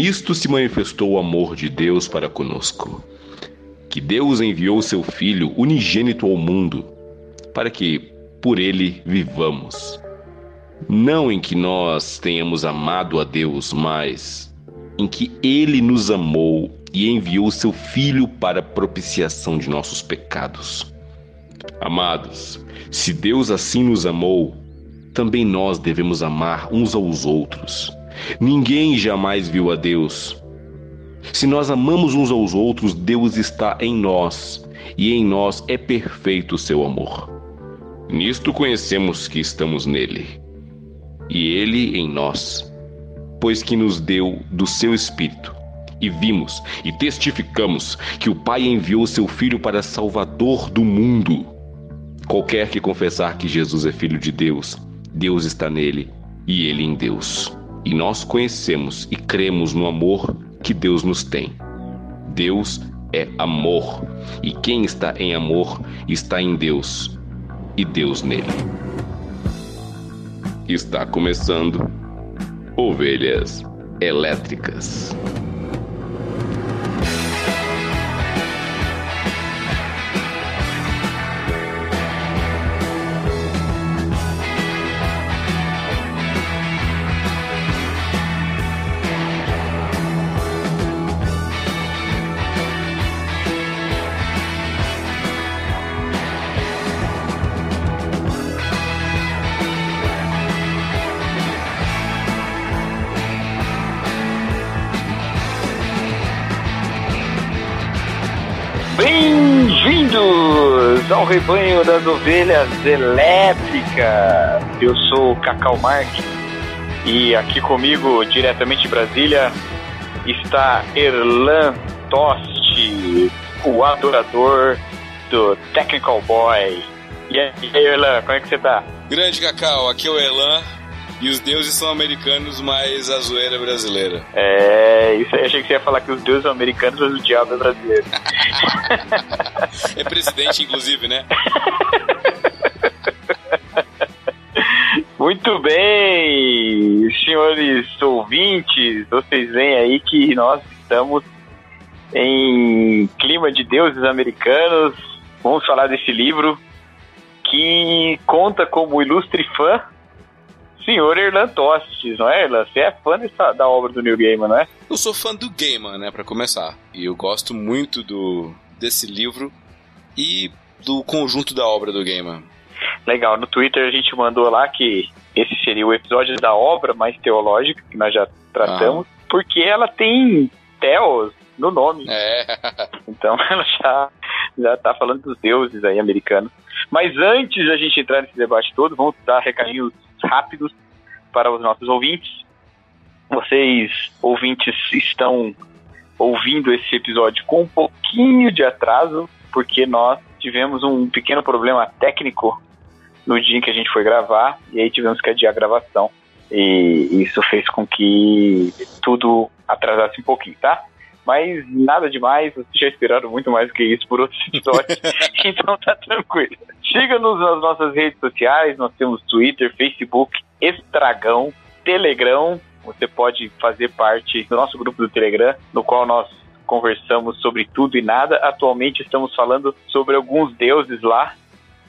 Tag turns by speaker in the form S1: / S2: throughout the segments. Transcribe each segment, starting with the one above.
S1: nisto se manifestou o amor de Deus para conosco. Que Deus enviou seu Filho unigênito ao mundo, para que por ele vivamos. Não em que nós tenhamos amado a Deus, mas em que ele nos amou e enviou seu Filho para propiciação de nossos pecados. Amados, se Deus assim nos amou, também nós devemos amar uns aos outros. Ninguém jamais viu a Deus. Se nós amamos uns aos outros, Deus está em nós, e em nós é perfeito o seu amor. Nisto conhecemos que estamos nele, e ele em nós, pois que nos deu do seu Espírito. E vimos e testificamos que o Pai enviou seu Filho para Salvador do mundo. Qualquer que confessar que Jesus é Filho de Deus, Deus está nele e ele em Deus. E nós conhecemos e cremos no amor que Deus nos tem. Deus é amor, e quem está em amor está em Deus e Deus nele. Está começando Ovelhas Elétricas.
S2: Rebanho das ovelhas elétricas. Eu sou o Cacau Marques e aqui comigo, diretamente de Brasília, está Erlan Tosti, o adorador do Technical Boy. E aí, Erlan, como é que você tá?
S3: Grande Cacau, aqui é o Erlan e os deuses são americanos, mas a zoeira é brasileira.
S2: É, isso aí, achei que você ia falar que os deuses são americanos, mas o diabo é brasileiro.
S3: é presidente, inclusive, né?
S2: Muito bem, senhores ouvintes, vocês veem aí que nós estamos em clima de deuses americanos. Vamos falar desse livro que conta como ilustre fã senhor Erlan Tostes, não é, Erlan? Você é fã dessa, da obra do Neil Gaiman, não é?
S3: Eu sou fã do Gaiman, né, para começar. E eu gosto muito do desse livro e do conjunto da obra do Gaiman.
S2: Legal, no Twitter a gente mandou lá que esse seria o episódio da obra mais teológica que nós já tratamos, ah. porque ela tem Theos no nome.
S3: É.
S2: Então ela já, já tá falando dos deuses aí americanos. Mas antes da gente entrar nesse debate todo, vamos dar recadinhos rápidos para os nossos ouvintes. Vocês, ouvintes, estão ouvindo esse episódio com um pouquinho de atraso, porque nós tivemos um pequeno problema técnico no dia em que a gente foi gravar, e aí tivemos que adiar a gravação. E isso fez com que tudo atrasasse um pouquinho, tá? Mas nada demais, vocês já esperaram muito mais que isso por outros episódios, então tá tranquilo. Siga-nos nas nossas redes sociais, nós temos Twitter, Facebook, Estragão, Telegram. Você pode fazer parte do nosso grupo do Telegram, no qual nós conversamos sobre tudo e nada. Atualmente estamos falando sobre alguns deuses lá,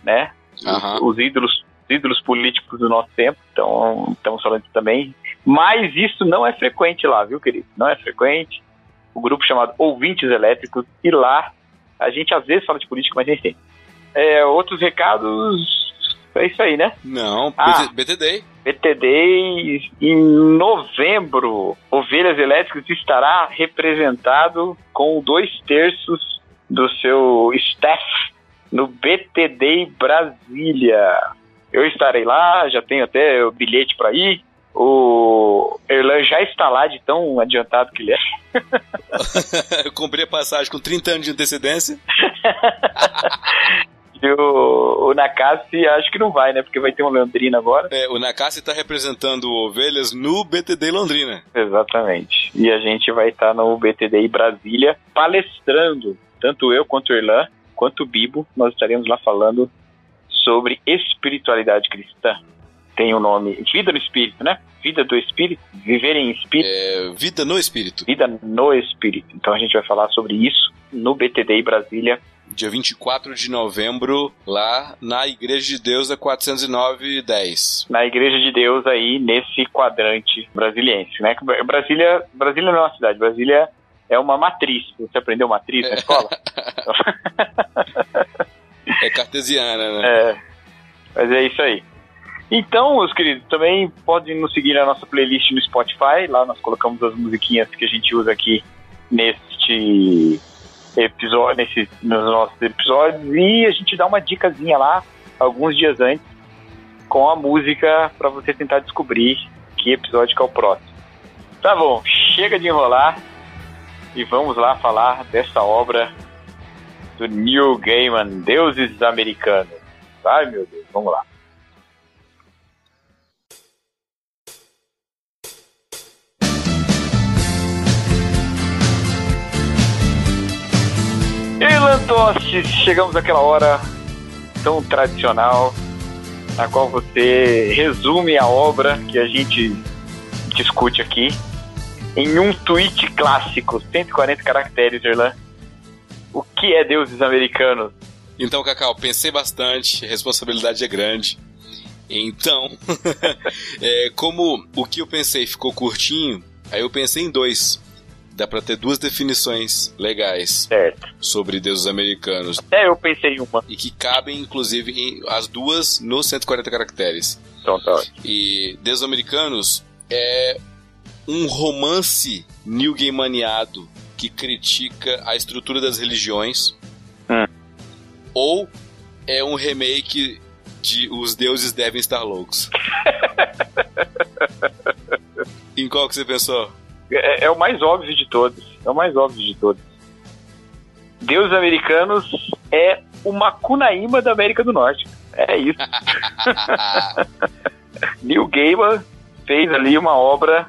S2: né? Uhum. Os, os ídolos ídolos políticos do nosso tempo, então estamos falando também. Mas isso não é frequente lá, viu, querido? Não é frequente. O grupo chamado Ouvintes Elétricos, e lá a gente às vezes fala de política, mas sempre. É, outros recados. É isso aí, né?
S3: Não, ah, BTD.
S2: BTD em novembro, Ovelhas Elétricas estará representado com dois terços do seu staff no BTD Brasília. Eu estarei lá, já tenho até o bilhete para ir. O Erlan já está lá de tão adiantado que ele é.
S3: Eu comprei a passagem com 30 anos de antecedência.
S2: E o, o Nakassi acho que não vai, né? Porque vai ter um Londrina agora.
S3: É, o Nakassi está representando ovelhas no BTD Londrina.
S2: Exatamente. E a gente vai estar tá no BTD Brasília palestrando, tanto eu quanto o Erlan, quanto o Bibo, nós estaremos lá falando sobre espiritualidade cristã. Tem o nome Vida no Espírito, né? Vida do Espírito, Viver em Espírito.
S3: É, vida no Espírito.
S2: Vida no Espírito. Então a gente vai falar sobre isso no BTD Brasília.
S3: Dia 24 de novembro, lá na Igreja de Deus da 409 10.
S2: Na Igreja de Deus aí, nesse quadrante brasiliense, né? Brasília, Brasília não é uma cidade, Brasília é uma matriz. Você aprendeu matriz na escola?
S3: é cartesiana, né?
S2: É. Mas é isso aí. Então, meus queridos, também podem nos seguir na nossa playlist no Spotify. Lá nós colocamos as musiquinhas que a gente usa aqui neste episódio, nesse, nos nossos episódios. E a gente dá uma dicasinha lá, alguns dias antes, com a música para você tentar descobrir que episódio que é o próximo. Tá bom, chega de enrolar e vamos lá falar dessa obra do Neil Gaiman, Deuses Americanos. Ai meu Deus, vamos lá. E Lantoste, chegamos àquela hora tão tradicional na qual você resume a obra que a gente discute aqui em um tweet clássico, 140 caracteres, Erlan. O que é Deuses Americanos?
S3: Então, Cacau, pensei bastante, responsabilidade é grande. Então, é, como o que eu pensei ficou curtinho, aí eu pensei em dois dá pra ter duas definições legais
S2: certo.
S3: sobre deuses americanos.
S2: É, eu pensei em uma.
S3: E que cabem, inclusive, em, as duas nos 140 caracteres.
S2: Então tá.
S3: E deuses americanos é um romance new maniado que critica a estrutura das religiões.
S2: Hum.
S3: Ou é um remake de Os Deuses Devem Estar Loucos. em qual que você pensou?
S2: É, é, o mais óbvio de todos. É o mais óbvio de todos. Deus Americanos é o Macunaíma da América do Norte. É isso. Neil Gaiman fez ali uma obra,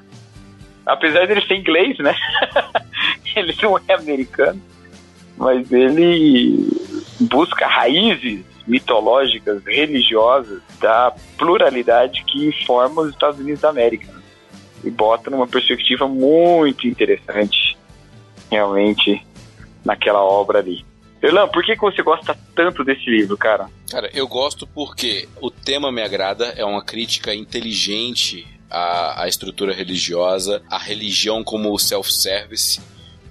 S2: apesar de ele ser inglês, né? ele não é americano, mas ele busca raízes mitológicas, religiosas da pluralidade que forma os Estados Unidos da América e bota numa perspectiva muito interessante, realmente, naquela obra ali. Erlan, por que, que você gosta tanto desse livro, cara?
S3: Cara, eu gosto porque o tema me agrada, é uma crítica inteligente à, à estrutura religiosa, à religião como self-service,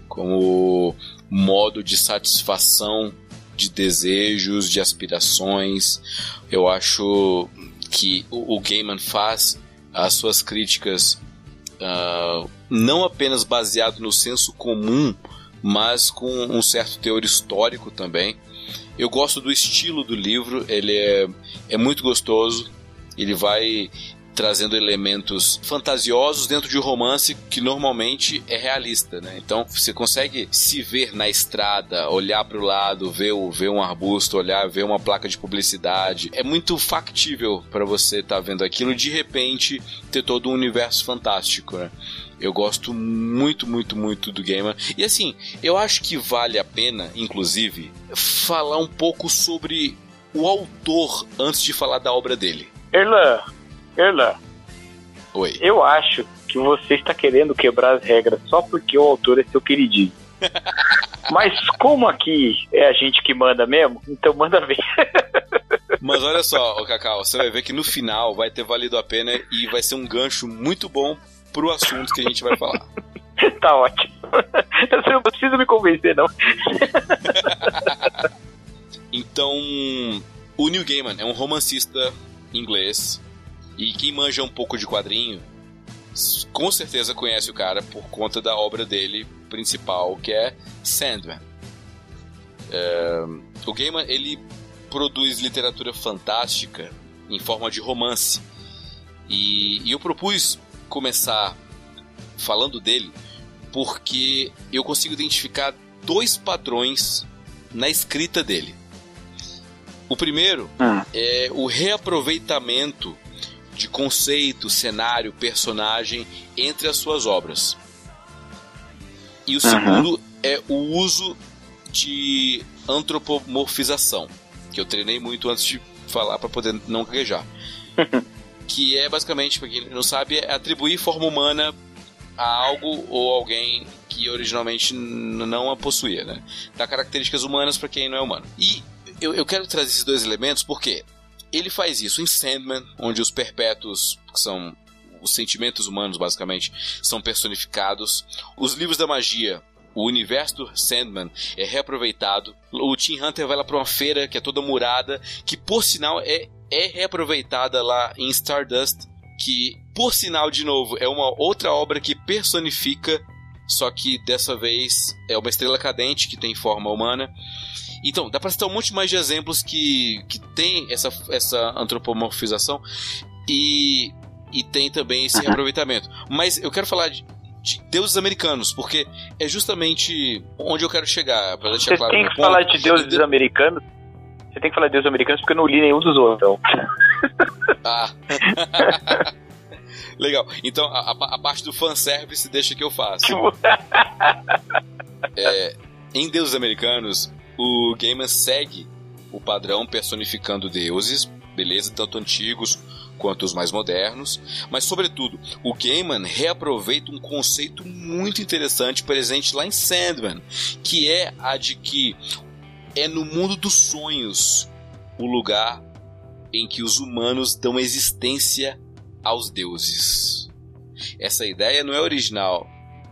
S3: como modo de satisfação de desejos, de aspirações. Eu acho que o, o Gaiman faz as suas críticas não apenas baseado no senso comum, mas com um certo teor histórico também. Eu gosto do estilo do livro, ele é, é muito gostoso, ele vai trazendo elementos fantasiosos dentro de um romance que normalmente é realista, né? Então você consegue se ver na estrada, olhar para o lado, ver, ver um arbusto, olhar, ver uma placa de publicidade. É muito factível para você estar tá vendo aquilo de repente ter todo um universo fantástico, né? Eu gosto muito, muito, muito do Gamer. E assim, eu acho que vale a pena, inclusive, falar um pouco sobre o autor antes de falar da obra dele.
S2: Erlan, Erlan.
S3: Oi.
S2: Eu acho que você está querendo quebrar as regras só porque o autor é seu queridinho. Mas como aqui é a gente que manda mesmo, então manda ver.
S3: Mas olha só, Cacau, você vai ver que no final vai ter valido a pena e vai ser um gancho muito bom pro assunto que a gente vai falar.
S2: tá ótimo. Você não precisa me convencer, não.
S3: então, o Neil Gaiman é um romancista inglês e quem manja um pouco de quadrinho, com certeza conhece o cara por conta da obra dele principal, que é Sandman. É, o Gaiman, ele produz literatura fantástica em forma de romance. E, e eu propus começar falando dele porque eu consigo identificar dois padrões na escrita dele. O primeiro ah. é o reaproveitamento de conceito, cenário, personagem entre as suas obras. E o uhum. segundo é o uso de antropomorfização, que eu treinei muito antes de falar para poder não gaguejar. que é basicamente, para quem não sabe, é atribuir forma humana a algo ou alguém que originalmente não a possuía, né? Dá características humanas para quem não é humano. E eu, eu quero trazer esses dois elementos porque ele faz isso em Sandman, onde os perpétuos, que são os sentimentos humanos, basicamente, são personificados. Os livros da magia, o universo do Sandman é reaproveitado. O Tim Hunter vai lá para uma feira que é toda murada, que por sinal é, é reaproveitada lá em Stardust, que por sinal, de novo, é uma outra obra que personifica, só que dessa vez é uma estrela cadente que tem forma humana. Então, dá para citar um monte mais de exemplos que, que tem essa, essa antropomorfização e, e tem também esse reaproveitamento. Mas eu quero falar de, de deuses americanos, porque é justamente onde eu quero chegar. Pra
S2: deixar Você claro tem que ponto. falar de deuses de... americanos. Você tem que falar de deuses americanos porque eu não li nenhum dos outros. Então.
S3: Ah. Legal. Então, a, a, parte do fanservice deixa que eu faço. é, em Deuses Americanos, o Gaiman segue o padrão personificando deuses, beleza, tanto antigos quanto os mais modernos, mas sobretudo, o Gaiman reaproveita um conceito muito interessante presente lá em Sandman, que é a de que é no mundo dos sonhos o lugar em que os humanos dão existência aos deuses. Essa ideia não é original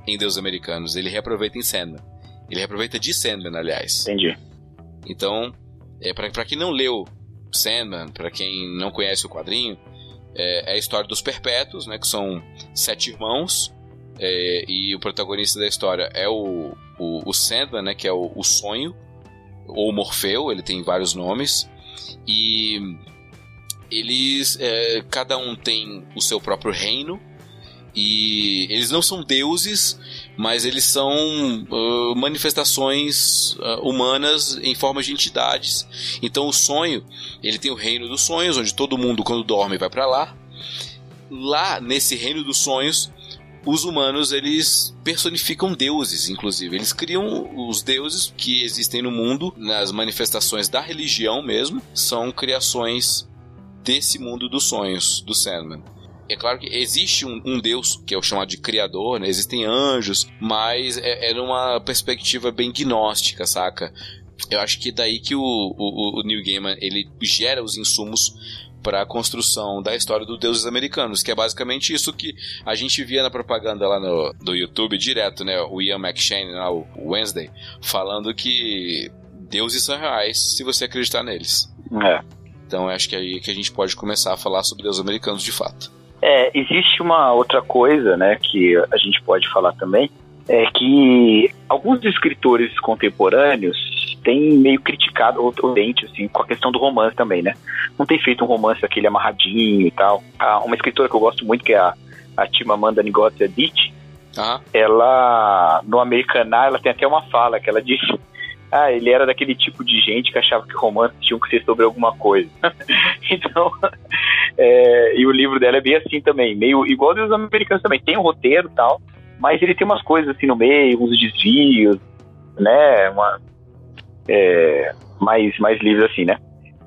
S3: em Deuses Americanos, ele reaproveita em Sandman. Ele reaproveita de Sandman, aliás.
S2: Entendi.
S3: Então, é, para quem não leu Sandman, para quem não conhece o quadrinho, é, é, a história dos Perpétuos, né, que são sete irmãos, é, e o protagonista da história é o, o, o Sandman, né, que é o, o sonho, ou Morfeu, ele tem vários nomes, e eles, é, cada um tem o seu próprio reino, e eles não são deuses, mas eles são uh, manifestações uh, humanas em forma de entidades. Então o sonho, ele tem o reino dos sonhos, onde todo mundo quando dorme vai para lá. Lá nesse reino dos sonhos, os humanos eles personificam deuses, inclusive. Eles criam os deuses que existem no mundo, nas manifestações da religião mesmo, são criações desse mundo dos sonhos do Sandman. É claro que existe um, um, Deus, que é o chamado de Criador, né? Existem anjos, mas é, é numa perspectiva bem gnóstica, saca? Eu acho que é daí que o, o, o Neil Gaiman, ele gera os insumos para a construção da história dos deuses americanos, que é basicamente isso que a gente via na propaganda lá no do YouTube direto, né? O Ian McShane, lá, o Wednesday, falando que deuses são reais se você acreditar neles.
S2: É.
S3: Então acho que é aí que a gente pode começar a falar sobre deuses americanos de fato.
S2: É, existe uma outra coisa, né, que a gente pode falar também, é que alguns escritores contemporâneos têm meio criticado o dente, assim, com a questão do romance também, né? Não tem feito um romance aquele amarradinho e tal. Ah, uma escritora que eu gosto muito, que é a, a Chimamanda Ngozi Adichie,
S3: ah.
S2: ela, no Americanar, ela tem até uma fala que ela disse ah, ele era daquele tipo de gente que achava que romances tinham que ser sobre alguma coisa. então, é, e o livro dela é bem assim também, meio igual dos americanos também. Tem um roteiro e tal, mas ele tem umas coisas assim no meio, uns desvios, né? Uma, é, mais, mais livres assim, né?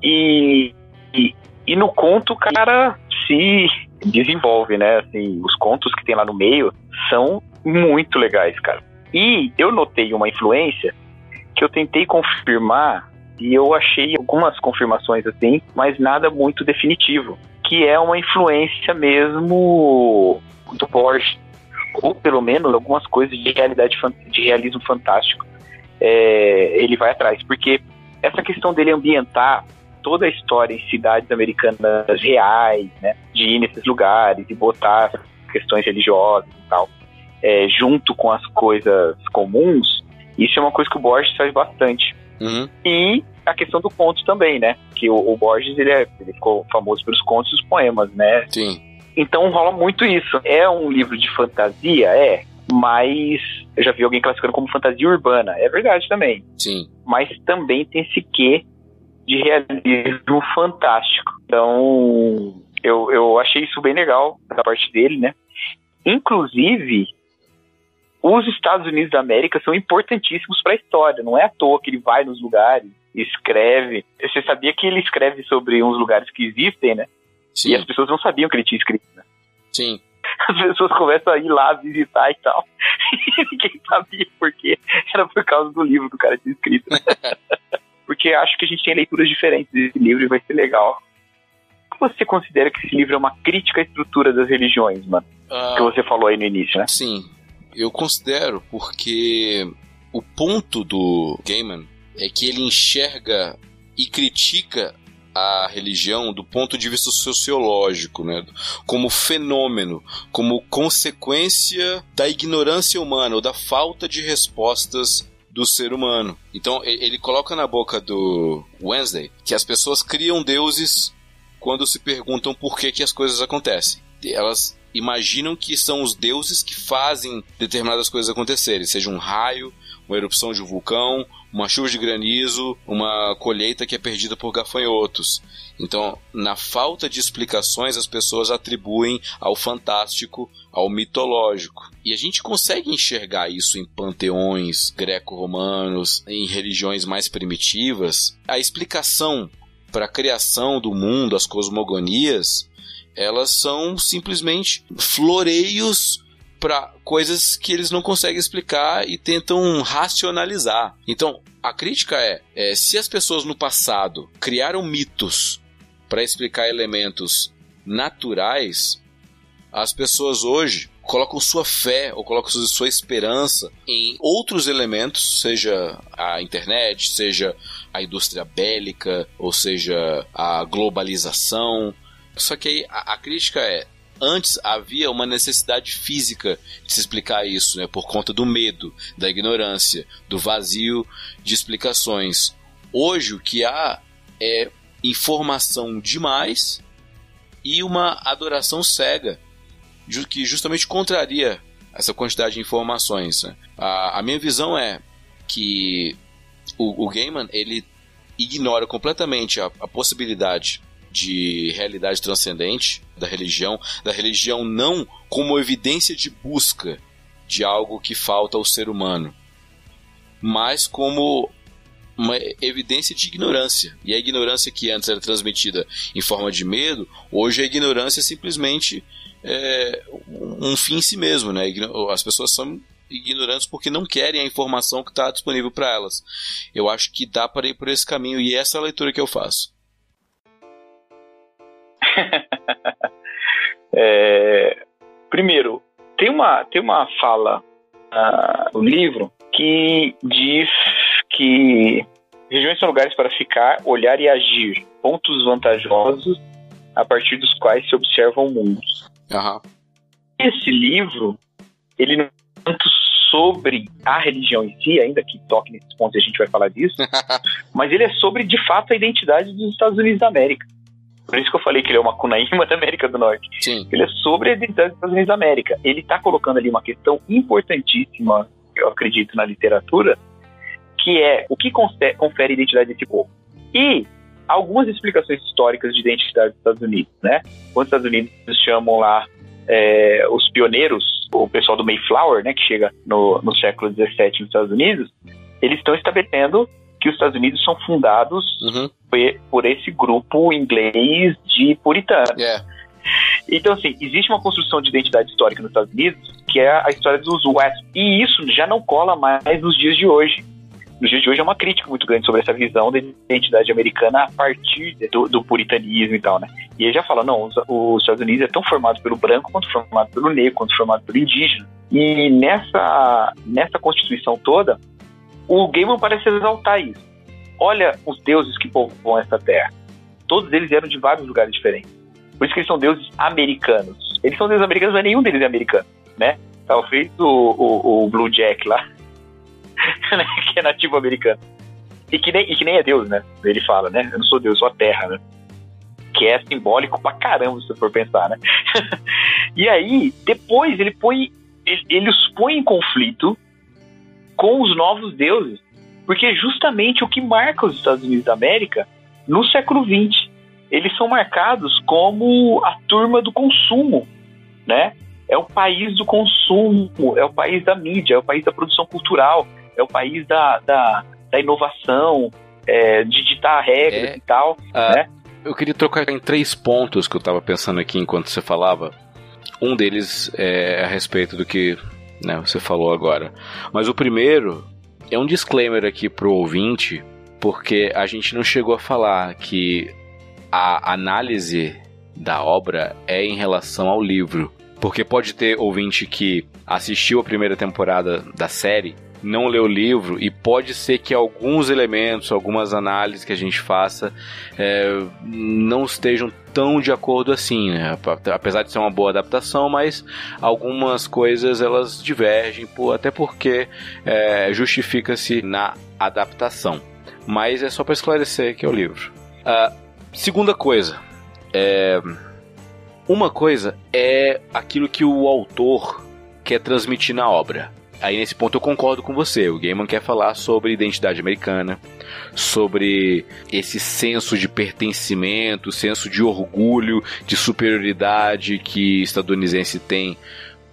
S2: E, e, e no conto o cara se desenvolve, né? Assim, os contos que tem lá no meio são muito legais, cara. E eu notei uma influência que eu tentei confirmar e eu achei algumas confirmações assim, mas nada muito definitivo, que é uma influência mesmo do Borges, ou pelo menos algumas coisas de realidade de realismo fantástico. É, ele vai atrás, porque essa questão dele ambientar toda a história em cidades americanas reais, né, de ir nesses lugares e botar questões religiosas e tal, é, junto com as coisas comuns, isso é uma coisa que o Borges faz bastante.
S3: Uhum.
S2: E a questão do conto também, né? Que o, o Borges ele, é, ele ficou famoso pelos contos e os poemas, né?
S3: Sim.
S2: Então rola muito isso. É um livro de fantasia? É. Mas eu já vi alguém classificando como fantasia urbana. É verdade também.
S3: Sim.
S2: Mas também tem esse quê de realismo fantástico. Então, eu, eu achei isso bem legal da parte dele, né? Inclusive, os Estados Unidos da América são importantíssimos para a história. Não é à toa que ele vai nos lugares, escreve. Você sabia que ele escreve sobre uns lugares que existem, né? Sim. E as pessoas não sabiam que ele tinha escrito, né?
S3: Sim.
S2: As pessoas começam a ir lá visitar e tal. E ninguém sabia por quê. Era por causa do livro que o cara tinha escrito. Porque acho que a gente tem leituras diferentes desse livro e vai ser legal. Como você considera que esse livro é uma crítica à estrutura das religiões, mano? Uh, que você falou aí no início, né?
S3: Sim. Eu considero porque o ponto do Gaiman é que ele enxerga e critica a religião do ponto de vista sociológico, né? como fenômeno, como consequência da ignorância humana ou da falta de respostas do ser humano. Então ele coloca na boca do Wednesday que as pessoas criam deuses quando se perguntam por que, que as coisas acontecem. Elas imaginam que são os deuses que fazem determinadas coisas acontecerem, seja um raio, uma erupção de um vulcão, uma chuva de granizo, uma colheita que é perdida por gafanhotos. Então, na falta de explicações, as pessoas atribuem ao fantástico, ao mitológico. E a gente consegue enxergar isso em panteões greco-romanos, em religiões mais primitivas. A explicação para a criação do mundo, as cosmogonias, elas são simplesmente floreios para coisas que eles não conseguem explicar e tentam racionalizar. Então, a crítica é, é se as pessoas no passado criaram mitos para explicar elementos naturais, as pessoas hoje colocam sua fé ou colocam sua esperança em outros elementos, seja a internet, seja a indústria bélica, ou seja a globalização. Só que aí a, a crítica é antes havia uma necessidade física de se explicar isso, né, por conta do medo, da ignorância, do vazio de explicações. Hoje o que há é informação demais e uma adoração cega, que justamente contraria essa quantidade de informações. Né? A, a, minha visão é que o, o Gaiman ele ignora completamente a, a possibilidade de realidade transcendente da religião, da religião não como evidência de busca de algo que falta ao ser humano, mas como uma evidência de ignorância. E a ignorância que antes era transmitida em forma de medo, hoje a ignorância é simplesmente é, um fim em si mesmo. Né? As pessoas são ignorantes porque não querem a informação que está disponível para elas. Eu acho que dá para ir por esse caminho e essa é a leitura que eu faço.
S2: é, primeiro, tem uma, tem uma fala uh, no livro que diz que regiões são lugares para ficar, olhar e agir, pontos vantajosos a partir dos quais se observam mundos.
S3: Uhum.
S2: Esse livro, ele não é tanto sobre a religião em si, ainda que toque nesses pontos e a gente vai falar disso, mas ele é sobre, de fato, a identidade dos Estados Unidos da América. Por isso que eu falei que ele é uma cunaíma da América do Norte.
S3: Sim.
S2: Ele é sobre a identidade dos Estados Unidos da América. Ele está colocando ali uma questão importantíssima, eu acredito, na literatura, que é o que confere identidade desse povo. E algumas explicações históricas de identidade dos Estados Unidos, né? Quando os Estados Unidos chamam lá é, os pioneiros, o pessoal do Mayflower, né, que chega no, no século XVII nos Estados Unidos, eles estão estabelecendo que os Estados Unidos são fundados uhum. por esse grupo inglês de puritanos.
S3: Yeah.
S2: Então, assim, existe uma construção de identidade histórica nos Estados Unidos que é a história dos West. E isso já não cola mais nos dias de hoje. Nos dias de hoje é uma crítica muito grande sobre essa visão da identidade americana a partir do, do puritanismo e tal, né? E ele já fala, não, os, os, Estados Unidos é tão formado pelo branco quanto formado pelo negro, quanto formado pelo indígena. E nessa, nessa constituição toda, o Gaiman parece exaltar isso. Olha os deuses que povoam essa terra. Todos eles eram de vários lugares diferentes. Por isso que eles são deuses americanos. Eles são deuses americanos, mas nenhum deles é americano, né? Talvez o, o, o Blue Jack lá, né? que é nativo americano. E que, nem, e que nem é Deus, né? Ele fala, né? Eu não sou Deus, sou a terra, né? Que é simbólico pra caramba, se for pensar, né? e aí, depois ele põe. Ele os põe em conflito com os novos deuses. Porque é justamente o que marca os Estados Unidos da América no século XX. Eles são marcados como a turma do consumo, né? É o país do consumo, é o país da mídia, é o país da produção cultural, é o país da, da, da inovação, é, de ditar regras é, e tal, uh, né?
S3: Eu queria trocar em três pontos que eu estava pensando aqui enquanto você falava. Um deles é a respeito do que né, você falou agora. Mas o primeiro é um disclaimer aqui pro ouvinte, porque a gente não chegou a falar que a análise da obra é em relação ao livro. Porque pode ter ouvinte que assistiu a primeira temporada da série não leu o livro e pode ser que alguns elementos, algumas análises que a gente faça é, não estejam tão de acordo assim, né? apesar de ser uma boa adaptação, mas algumas coisas elas divergem, até porque é, justifica-se na adaptação. Mas é só para esclarecer que é o livro. Uh, segunda coisa, é, uma coisa é aquilo que o autor quer transmitir na obra aí nesse ponto eu concordo com você. O Gaiman quer falar sobre identidade americana, sobre esse senso de pertencimento, senso de orgulho, de superioridade que estadunidense tem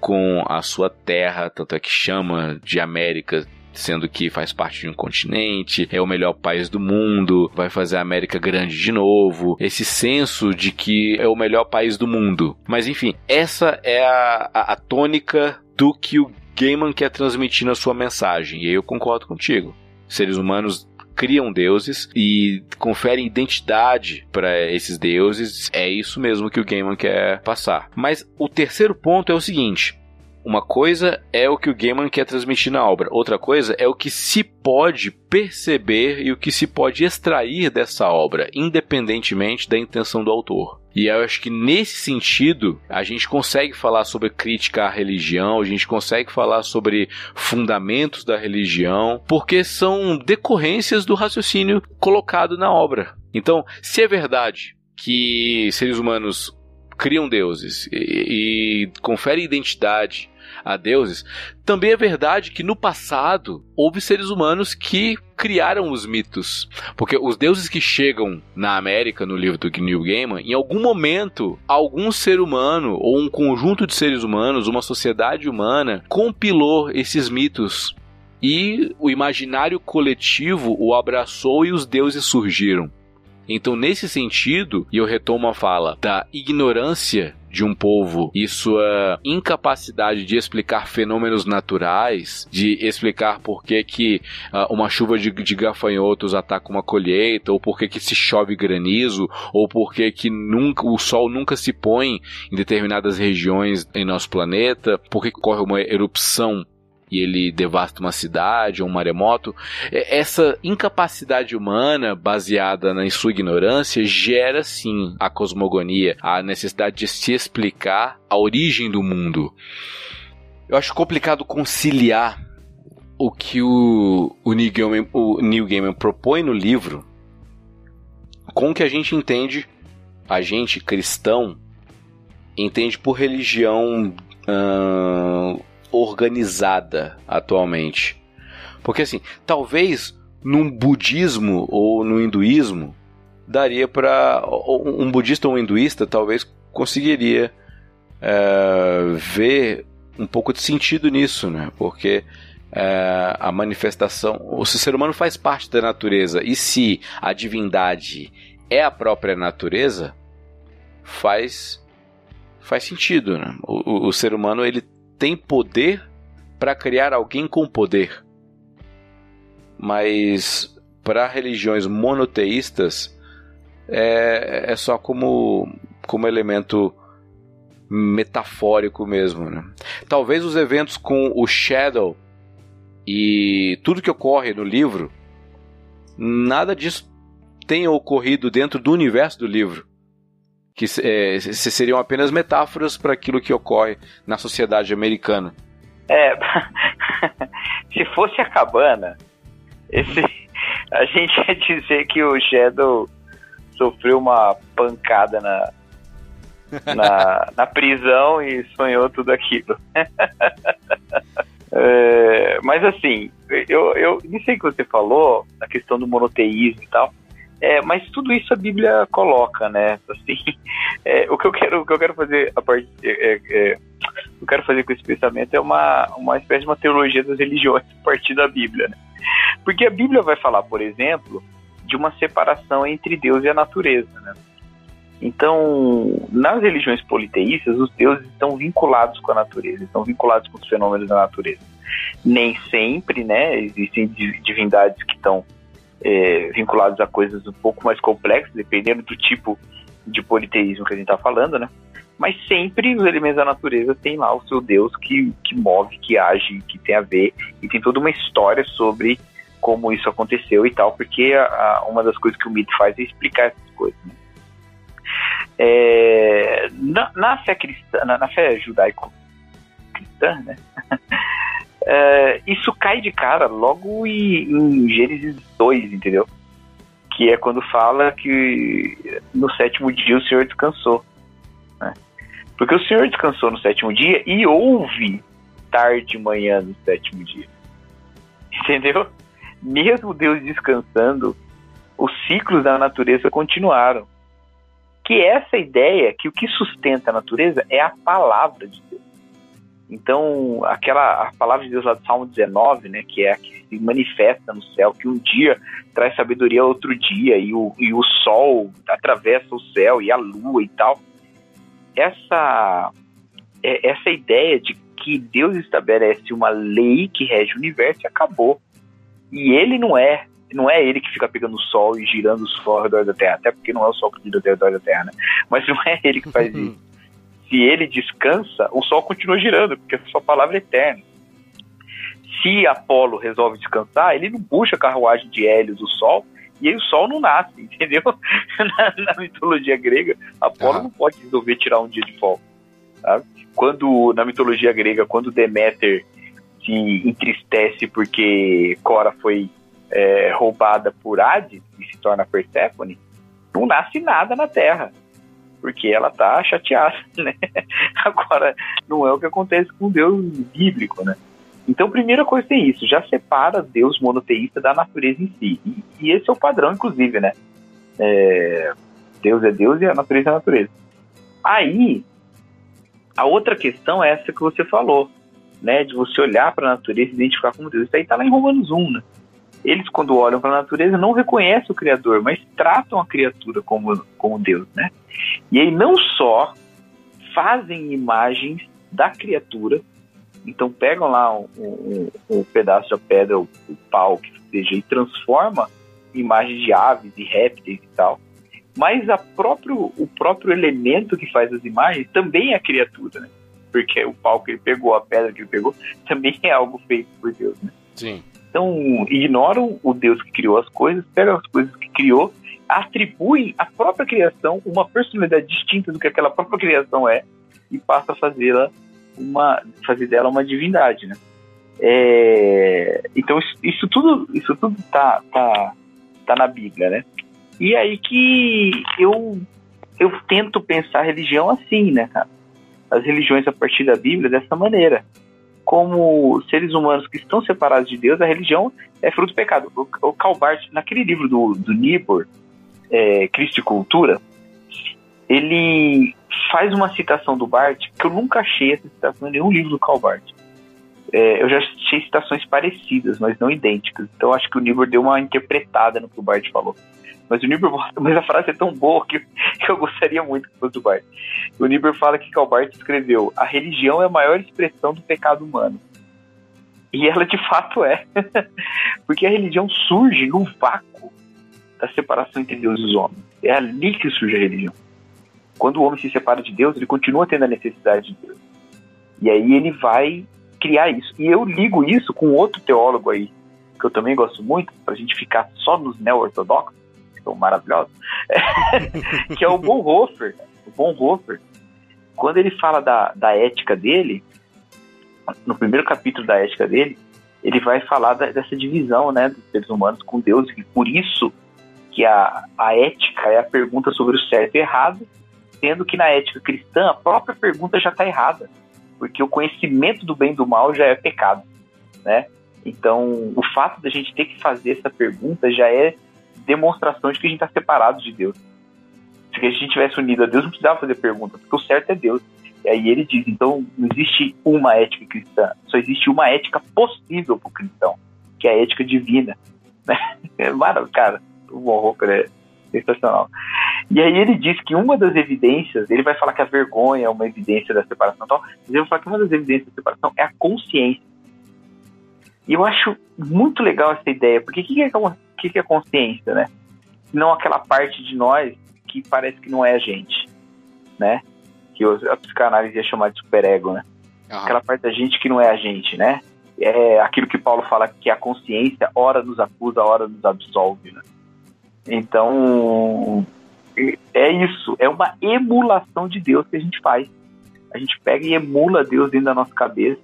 S3: com a sua terra, tanto é que chama de América sendo que faz parte de um continente, é o melhor país do mundo, vai fazer a América grande de novo, esse senso de que é o melhor país do mundo. Mas enfim, essa é a, a, a tônica do que o Gaiman quer transmitir na sua mensagem, e eu concordo contigo. Seres humanos criam deuses e conferem identidade para esses deuses. É isso mesmo que o Gaiman quer passar. Mas o terceiro ponto é o seguinte: uma coisa é o que o Gaiman quer transmitir na obra, outra coisa é o que se pode perceber e o que se pode extrair dessa obra, independentemente da intenção do autor. E eu acho que nesse sentido a gente consegue falar sobre crítica à religião, a gente consegue falar sobre fundamentos da religião, porque são decorrências do raciocínio colocado na obra. Então, se é verdade que seres humanos criam deuses e, e conferem identidade a deuses, também é verdade que no passado houve seres humanos que criaram os mitos. Porque os deuses que chegam na América, no livro do Neil Gaiman, em algum momento, algum ser humano, ou um conjunto de seres humanos, uma sociedade humana, compilou esses mitos. E o imaginário coletivo o abraçou e os deuses surgiram. Então, nesse sentido, e eu retomo a fala da ignorância de um povo e sua incapacidade de explicar fenômenos naturais, de explicar por que, que uh, uma chuva de, de, gafanhotos ataca uma colheita, ou por que, que se chove granizo, ou por que, que nunca, o sol nunca se põe em determinadas regiões em nosso planeta, por que, ocorre uma erupção e ele devasta uma cidade ou um maremoto. É, essa incapacidade humana, baseada na sua ignorância, gera sim a cosmogonia, a necessidade de se explicar a origem do mundo. Eu acho complicado conciliar o que o, o, Neil, Gaiman, o Neil Gaiman propõe no livro com o que a gente entende, a gente cristão, entende por religião organizada atualmente. Porque assim, talvez num budismo ou no hinduísmo daria para um budista ou um hinduísta talvez conseguiria é, ver um pouco de sentido nisso, né? Porque é, a manifestação, o ser humano faz parte da natureza e se a divindade é a própria natureza, faz faz sentido, né? O, o, o ser humano ele tem poder para criar alguém com poder. Mas para religiões monoteístas é, é só como, como elemento metafórico mesmo. Né? Talvez os eventos com o Shadow e tudo que ocorre no livro, nada disso tenha ocorrido dentro do universo do livro que é, seriam apenas metáforas para aquilo que ocorre na sociedade americana.
S2: É, se fosse a cabana, esse, a gente ia dizer que o Shadow sofreu uma pancada na, na, na prisão e sonhou tudo aquilo. é, mas assim, eu, eu não sei o que você falou, na questão do monoteísmo e tal, é, mas tudo isso a Bíblia coloca, né? Assim, é, o que eu quero, o que eu quero fazer a part, é, é, é, eu quero fazer com esse pensamento é uma, uma espécie de uma teologia das religiões a partir da Bíblia, né? Porque a Bíblia vai falar, por exemplo, de uma separação entre Deus e a natureza, né? Então, nas religiões politeístas, os deuses estão vinculados com a natureza, estão vinculados com os fenômenos da natureza. Nem sempre, né? Existem divindades que estão é, vinculadas a coisas um pouco mais complexas, dependendo do tipo de politeísmo que a gente está falando, né? Mas sempre os elementos da natureza têm lá o seu Deus que, que move, que age, que tem a ver, e tem toda uma história sobre como isso aconteceu e tal, porque a, a, uma das coisas que o mito faz é explicar essas coisas. Né? É, na, na, fé cristã, na, na fé judaico-cristã, né? é, isso cai de cara logo em, em Gênesis 2, entendeu? Que é quando fala que no sétimo dia o Senhor descansou. Né? Porque o Senhor descansou no sétimo dia e houve tarde e manhã no sétimo dia. Entendeu? Mesmo Deus descansando, os ciclos da natureza continuaram. Que essa ideia que o que sustenta a natureza é a palavra de Deus. Então, aquela a palavra de Deus lá do Salmo 19, né, que é a que se manifesta no céu, que um dia traz sabedoria outro dia, e o, e o sol atravessa o céu, e a lua e tal. Essa, é, essa ideia de que Deus estabelece uma lei que rege o universo e acabou. E ele não é não é ele que fica pegando o sol e girando o sol ao redor da Terra, até porque não é o sol que gira ao redor da Terra, né? Mas não é ele que faz isso. Se ele descansa, o sol continua girando, porque a sua palavra é eterna. Se Apolo resolve descansar, ele não puxa a carruagem de Hélio do sol e aí o sol não nasce, entendeu? na, na, mitologia grega, Apolo ah. não pode resolver tirar um dia de folga. Sabe? Quando, na mitologia grega, quando Deméter se entristece porque Cora foi é, roubada por Hades e se torna Perséfone, não nasce nada na Terra, porque ela tá chateada, né? Agora, não é o que acontece com Deus bíblico, né? Então, primeira coisa tem isso, já separa Deus monoteísta da natureza em si. E, e esse é o padrão, inclusive, né? É, Deus é Deus e a natureza é a natureza. Aí, a outra questão é essa que você falou, né? De você olhar para a natureza e identificar como Deus. Isso aí tá lá em Romanos 1, né? Eles, quando olham para a natureza, não reconhecem o Criador, mas tratam a criatura como, como Deus, né? E aí não só fazem imagens da criatura, então pegam lá um, um, um pedaço da pedra, o, o, pau que seja, e transforma imagens de aves e répteis e tal. Mas a próprio, o próprio elemento que faz as imagens também é a criatura, né? Porque o pau que ele pegou, a pedra que ele pegou, também é algo feito por Deus, né?
S3: Sim.
S2: Então, ignoram o Deus que criou as coisas, pegam as coisas que criou, atribuem à própria criação uma personalidade distinta do que aquela própria criação é e passa a fazê-la uma fazer dela uma divindade, né? É, então isso, isso, tudo isso tudo tá, tá tá na Bíblia, né? E aí que eu eu tento pensar a religião assim, né, cara? As religiões a partir da Bíblia dessa maneira como seres humanos que estão separados de Deus, a religião é fruto do pecado. O, o Calbart, naquele livro do, do Niebuhr, é, Cristo e Cultura, ele faz uma citação do Bart que eu nunca achei essa citação em nenhum livro do Calbart. É, eu já achei citações parecidas, mas não idênticas. Então acho que o Niebuhr deu uma interpretada no que o Bart falou. Mas o Niebuhr, mas a frase é tão boa que, que eu gostaria muito que fosse do Bart. O Niebuhr fala que Calbart escreveu: a religião é a maior expressão do pecado humano. E ela de fato é. Porque a religião surge no vácuo da separação entre Deus e os homens. É ali que surge a religião. Quando o homem se separa de Deus, ele continua tendo a necessidade de Deus. E aí ele vai criar isso. E eu ligo isso com outro teólogo aí, que eu também gosto muito, para a gente ficar só nos neo-ortodoxos, que são maravilhosos, que é o Bonhoeffer. O Bonhoeffer, quando ele fala da, da ética dele, no primeiro capítulo da ética dele, ele vai falar da, dessa divisão né, dos seres humanos com Deus, e por isso que a, a ética é a pergunta sobre o certo e errado, sendo que na ética cristã a própria pergunta já está errada, porque o conhecimento do bem e do mal já é pecado, né? Então, o fato da gente ter que fazer essa pergunta já é demonstração de que a gente está separado de Deus. Se a gente tivesse unido a Deus, não precisava fazer pergunta, porque o certo é Deus. E aí ele diz, então não existe uma ética cristã, só existe uma ética possível para o cristão, que é a ética divina. Né? É maravilhoso, cara, o Bonhoeffer é sensacional. E aí ele diz que uma das evidências, ele vai falar que a vergonha é uma evidência da separação, tal, mas ele vai falar que uma das evidências da separação é a consciência. E eu acho muito legal essa ideia, porque o que, é, que, que é consciência, né? Não aquela parte de nós que parece que não é a gente, né? Que a psicanálise ia chamar de superego, né? Uhum. Aquela parte da gente que não é a gente, né? É aquilo que Paulo fala que a consciência ora nos acusa, ora nos absolve, né? Então, é isso, é uma emulação de Deus que a gente faz. A gente pega e emula Deus dentro da nossa cabeça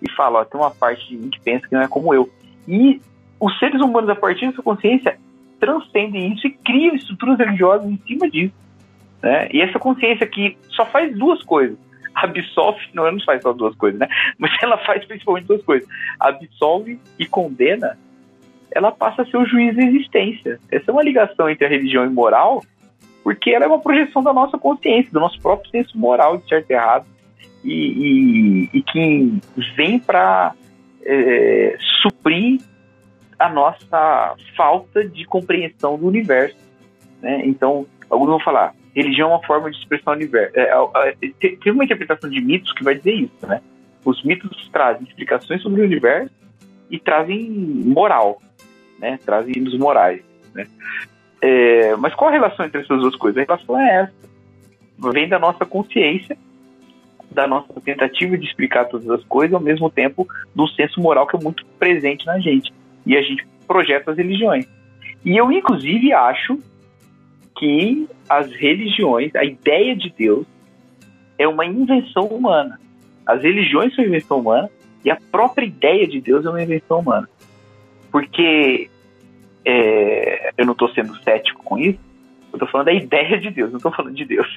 S2: e fala, ó, tem uma parte de mim que pensa que não é como eu. E os seres humanos, a partir da sua consciência, transcendem isso e criam estruturas religiosas em cima disso. Né? E essa consciência que só faz duas coisas. Absolve, não, ela não faz só duas coisas, né? Mas ela faz principalmente duas coisas. Absolve e condena, ela passa a ser o juiz da existência. Essa é uma ligação entre a religião e moral porque ela é uma projeção da nossa consciência, do nosso próprio senso moral de certo e errado, e, e, e que vem para é, suprir a nossa falta de compreensão do universo. Né? Então, alguns vão falar, religião é uma forma de expressão universo. É, é, é tem uma interpretação de mitos que vai dizer isso, né? Os mitos trazem explicações sobre o universo e trazem moral, né? Trazem nos morais, né? É, mas qual a relação entre essas duas coisas? A relação é essa. Vem da nossa consciência, da nossa tentativa de explicar todas as coisas, ao mesmo tempo do senso moral que é muito presente na gente. E a gente projeta as religiões. E eu, inclusive, acho que as religiões, a ideia de Deus, é uma invenção humana. As religiões são invenção humana e a própria ideia de Deus é uma invenção humana. Porque é, eu não estou sendo cético com isso, eu estou falando da ideia de Deus, não estou falando de Deus.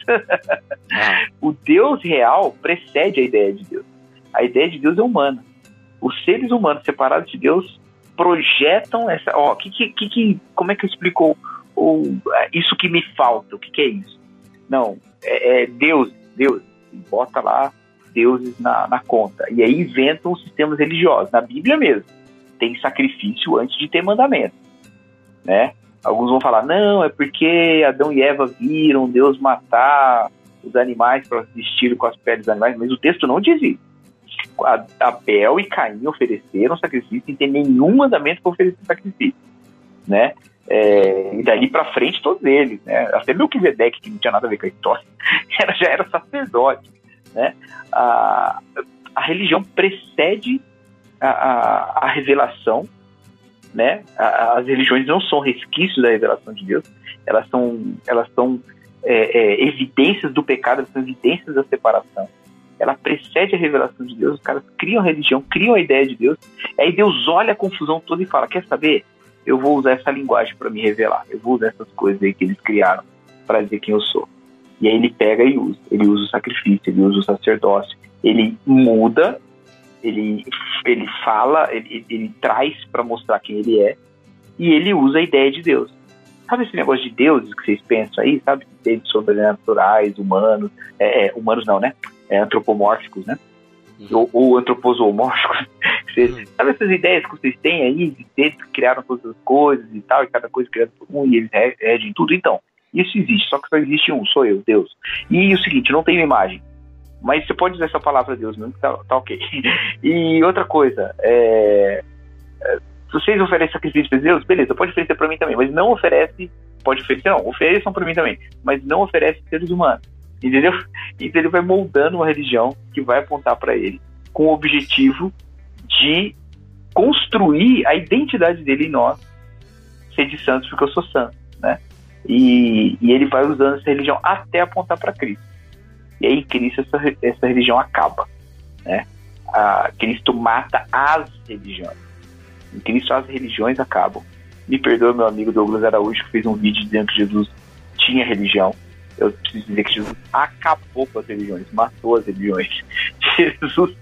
S2: Ah. o Deus real precede a ideia de Deus. A ideia de Deus é humana. Os seres humanos separados de Deus projetam essa. Ó, que, que, que, como é que eu explico o, isso que me falta? O que, que é isso? Não, é, é Deus, Deus. Bota lá deuses na, na conta. E aí inventam os sistemas religiosos. Na Bíblia mesmo. Tem sacrifício antes de ter mandamento né? Alguns vão falar, não, é porque Adão e Eva viram Deus matar os animais para vestir com as peles dos animais, mas o texto não diz isso. Abel e Caim ofereceram sacrifício sem ter nenhum mandamento para oferecer sacrifício, né? É, e dali para frente todos eles, né? Até Melquisedeque, que não tinha nada a ver com a história, era, já era sacerdote, né? A, a religião precede a, a, a revelação né? As religiões não são resquícios da revelação de Deus, elas são, elas são é, é, evidências do pecado, elas são evidências da separação. Ela precede a revelação de Deus, os caras criam a religião, criam a ideia de Deus, aí Deus olha a confusão toda e fala: Quer saber? Eu vou usar essa linguagem para me revelar, eu vou usar essas coisas aí que eles criaram para dizer quem eu sou. E aí ele pega e usa. Ele usa o sacrifício, ele usa o sacerdócio, ele muda ele, ele fala, ele, ele traz para mostrar quem ele é, e ele usa a ideia de Deus. Sabe esse negócio de deuses que vocês pensam aí, sabe? Deuses sobrenaturais, humanos, é, é, humanos não, né? É, antropomórficos, né? Uhum. Ou, ou antropozoomórficos. uhum. Sabe essas ideias que vocês têm aí, de seres que criaram todas as coisas e tal, e cada coisa criada por um, e eles regem tudo? Então, isso existe, só que só existe um, sou eu, Deus. E o seguinte, não tenho imagem. Mas você pode usar essa palavra Deus mesmo, tá, tá ok. E outra coisa, é, é se vocês oferecem sacrifício para Deus, beleza, pode oferecer para mim também, mas não oferece, pode oferecer, não, ofereçam para mim também, mas não oferece seres humanos, entendeu? Então ele vai moldando uma religião que vai apontar para ele com o objetivo de construir a identidade dele em nós, ser de santos porque eu sou santo, né? E, e ele vai usando essa religião até apontar para Cristo. E aí Cristo, essa, essa religião acaba. Né? A, Cristo mata as religiões. Em Cristo as religiões acabam. Me perdoa meu amigo Douglas Araújo que fez um vídeo dizendo que Jesus tinha religião. Eu preciso dizer que Jesus acabou com as religiões, matou as religiões. Jesus.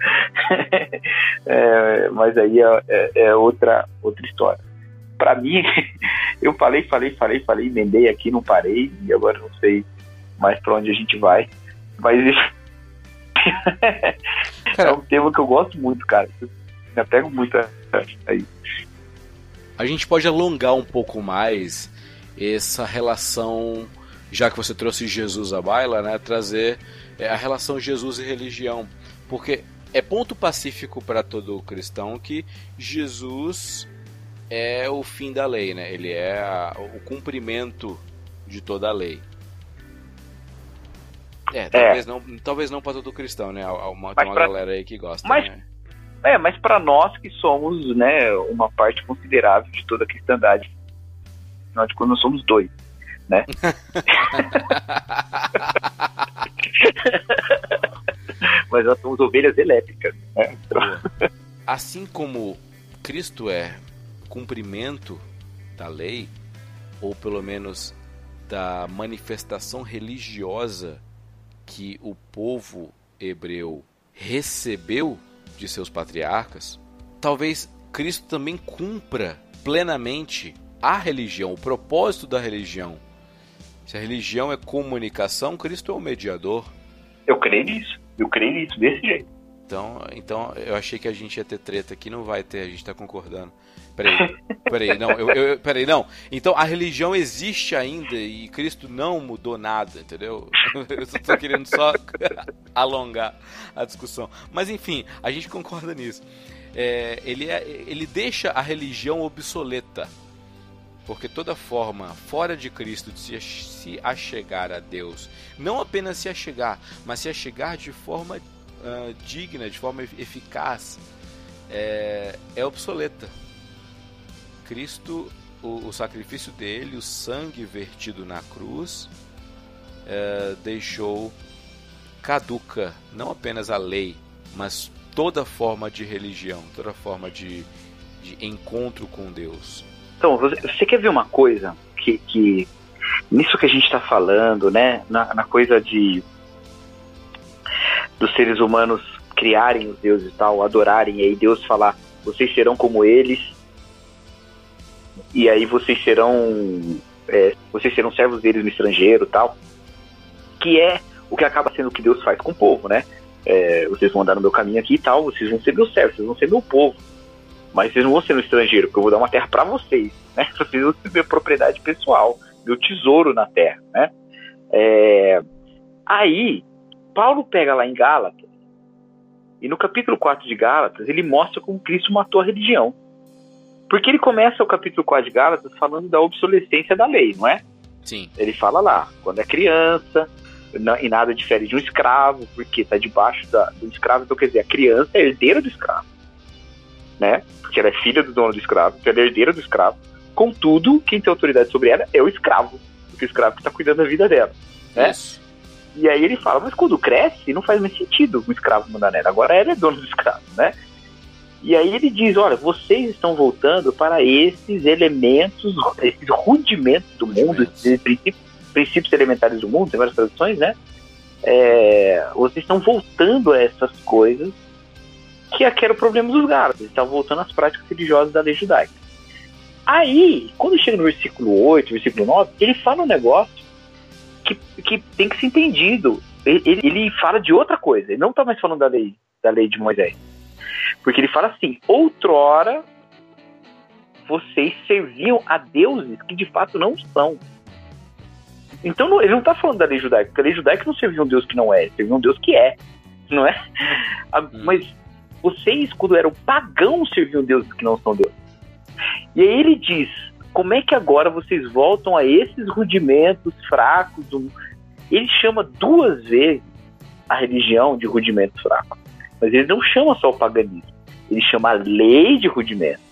S2: é, mas aí é, é, é, outra, outra história. Para mim, eu falei, falei, falei, falei, emendei aqui, não parei, e agora não sei mais para onde a gente vai. Mas é um tema que eu gosto muito, cara. Me apego muito aí.
S3: A gente pode alongar um pouco mais essa relação já que você trouxe Jesus à baila, né, trazer é, a relação Jesus e religião, porque é ponto pacífico para todo cristão que Jesus é o fim da lei, né? Ele é a, o cumprimento de toda a lei. É, talvez é. não, talvez não para todo cristão, né? Uma, tem uma pra, galera aí que gosta.
S2: Mas,
S3: né?
S2: É, mas para nós que somos, né, uma parte considerável de toda a cristandade, afinal de contas nós somos dois, né? mas nós somos ovelhas elétricas. Né?
S3: Assim como Cristo é cumprimento da lei, ou pelo menos da manifestação religiosa que o povo hebreu recebeu de seus patriarcas, talvez Cristo também cumpra plenamente a religião, o propósito da religião. Se a religião é comunicação, Cristo é o mediador.
S2: Eu creio nisso. Eu creio nisso desse jeito.
S3: Então, então eu achei que a gente ia ter treta aqui, não vai ter, a gente está concordando. Peraí, peraí, não, eu, eu, peraí, não. Então a religião existe ainda e Cristo não mudou nada, entendeu? Eu estou querendo só alongar a discussão. Mas enfim, a gente concorda nisso. É, ele, é, ele deixa a religião obsoleta. Porque toda forma fora de Cristo de se, se achegar a Deus, não apenas se achegar, mas se achegar de forma uh, digna, de forma eficaz, é, é obsoleta Cristo, o, o sacrifício dele, o sangue vertido na cruz, é, deixou caduca não apenas a lei, mas toda forma de religião, toda forma de, de encontro com Deus.
S2: Então, você, você, quer ver uma coisa que, que nisso que a gente está falando, né, na, na, coisa de dos seres humanos criarem os deuses e tal, adorarem, e aí Deus falar, vocês serão como eles, e aí vocês serão é, vocês serão servos deles no estrangeiro tal que é o que acaba sendo o que Deus faz com o povo né? É, vocês vão andar no meu caminho aqui e tal vocês vão ser meus servos vocês vão ser meu povo mas vocês não vão ser no estrangeiro porque eu vou dar uma terra para vocês né? Vocês vão ser minha propriedade pessoal meu tesouro na terra né? É, aí Paulo pega lá em Gálatas e no capítulo 4 de Gálatas ele mostra como Cristo matou a religião porque ele começa o capítulo 4 de Gálatas falando da obsolescência da lei, não é?
S3: Sim.
S2: Ele fala lá, quando é criança, e nada difere de um escravo, porque está debaixo da, do escravo, então quer dizer, a criança é herdeira do escravo, né? Porque ela é filha do dono do escravo, então ela é herdeira do escravo. Contudo, quem tem autoridade sobre ela é o escravo, porque o escravo está cuidando da vida dela, né? Isso. E aí ele fala, mas quando cresce, não faz mais sentido o escravo mandar nela. Agora ela é dono do escravo, né? E aí ele diz: olha, vocês estão voltando para esses elementos, esses rudimentos do mundo, esses princípios, princípios elementares do mundo, tem várias traduções, né? É, vocês estão voltando a essas coisas que era o problema dos Gálatas, eles estavam voltando às práticas religiosas da lei judaica. Aí, quando chega no versículo 8, versículo 9, ele fala um negócio que, que tem que ser entendido. Ele, ele fala de outra coisa, ele não está mais falando da lei, da lei de Moisés porque ele fala assim: outrora vocês serviam a deuses que de fato não são. Então ele não está falando da lei judaica, porque a lei judaica não servia um Deus que não é, servia um Deus que é, não é? Hum. Mas vocês, quando eram pagãos, serviam deuses que não são deuses. E aí ele diz: como é que agora vocês voltam a esses rudimentos fracos? Ele chama duas vezes a religião de rudimentos fracos. Mas ele não chama só o paganismo, ele chama a lei de rudimento.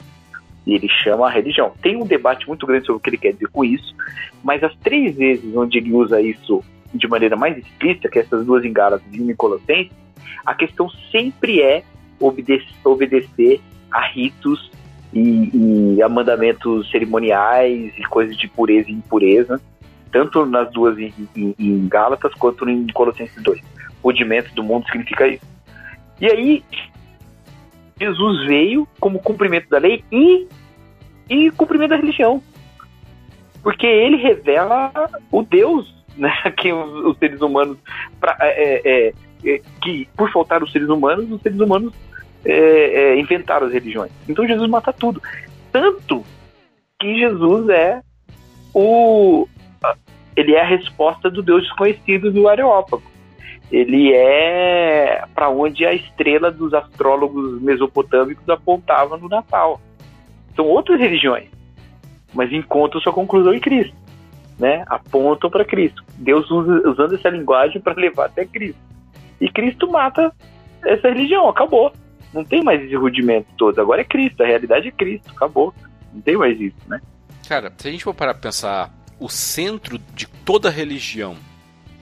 S2: E ele chama a religião. Tem um debate muito grande sobre o que ele quer dizer com isso, mas as três vezes onde ele usa isso de maneira mais explícita, que é essas duas em Gálatas e em Colossenses, a questão sempre é obedecer, obedecer a ritos e, e, a mandamentos cerimoniais e coisas de pureza e impureza, tanto nas duas em, em, em Gálatas quanto em Colossenses 2. Rudimento do mundo significa isso. E aí, Jesus veio como cumprimento da lei e, e cumprimento da religião. Porque ele revela o Deus né, que os, os seres humanos. Pra, é, é, é, que por faltar os seres humanos, os seres humanos é, é, inventaram as religiões. Então Jesus mata tudo. Tanto que Jesus é o, ele é a resposta do Deus desconhecido do Areópago. Ele é para onde a estrela dos astrólogos mesopotâmicos apontava no Natal. São outras religiões, mas encontram sua conclusão em Cristo, né? Apontam para Cristo. Deus usa, usando essa linguagem para levar até Cristo. E Cristo mata essa religião, acabou. Não tem mais esse rudimento todo. Agora é Cristo, a realidade é Cristo, acabou. Não tem mais isso, né?
S3: Cara, se a gente for parar pra pensar, o centro de toda religião,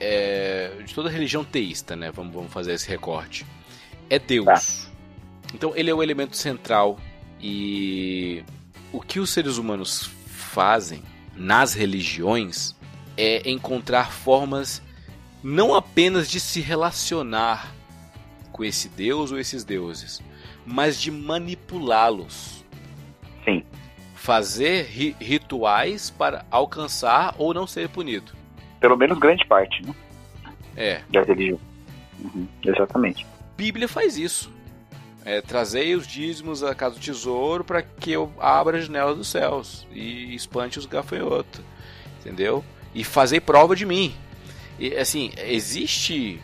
S3: é, de toda religião teísta, né? Vamos, vamos fazer esse recorte. É Deus. Tá. Então ele é o elemento central e o que os seres humanos fazem nas religiões é encontrar formas não apenas de se relacionar com esse deus ou esses deuses, mas de manipulá-los.
S2: Sim.
S3: Fazer ri rituais para alcançar ou não ser punido.
S2: Pelo menos grande parte, né?
S3: É.
S2: Da religião. Uhum, exatamente.
S3: Bíblia faz isso. É, trazei os dízimos à casa do tesouro para que eu abra a janela dos céus e espante os gafanhotos, entendeu? E fazer prova de mim. E, assim, existe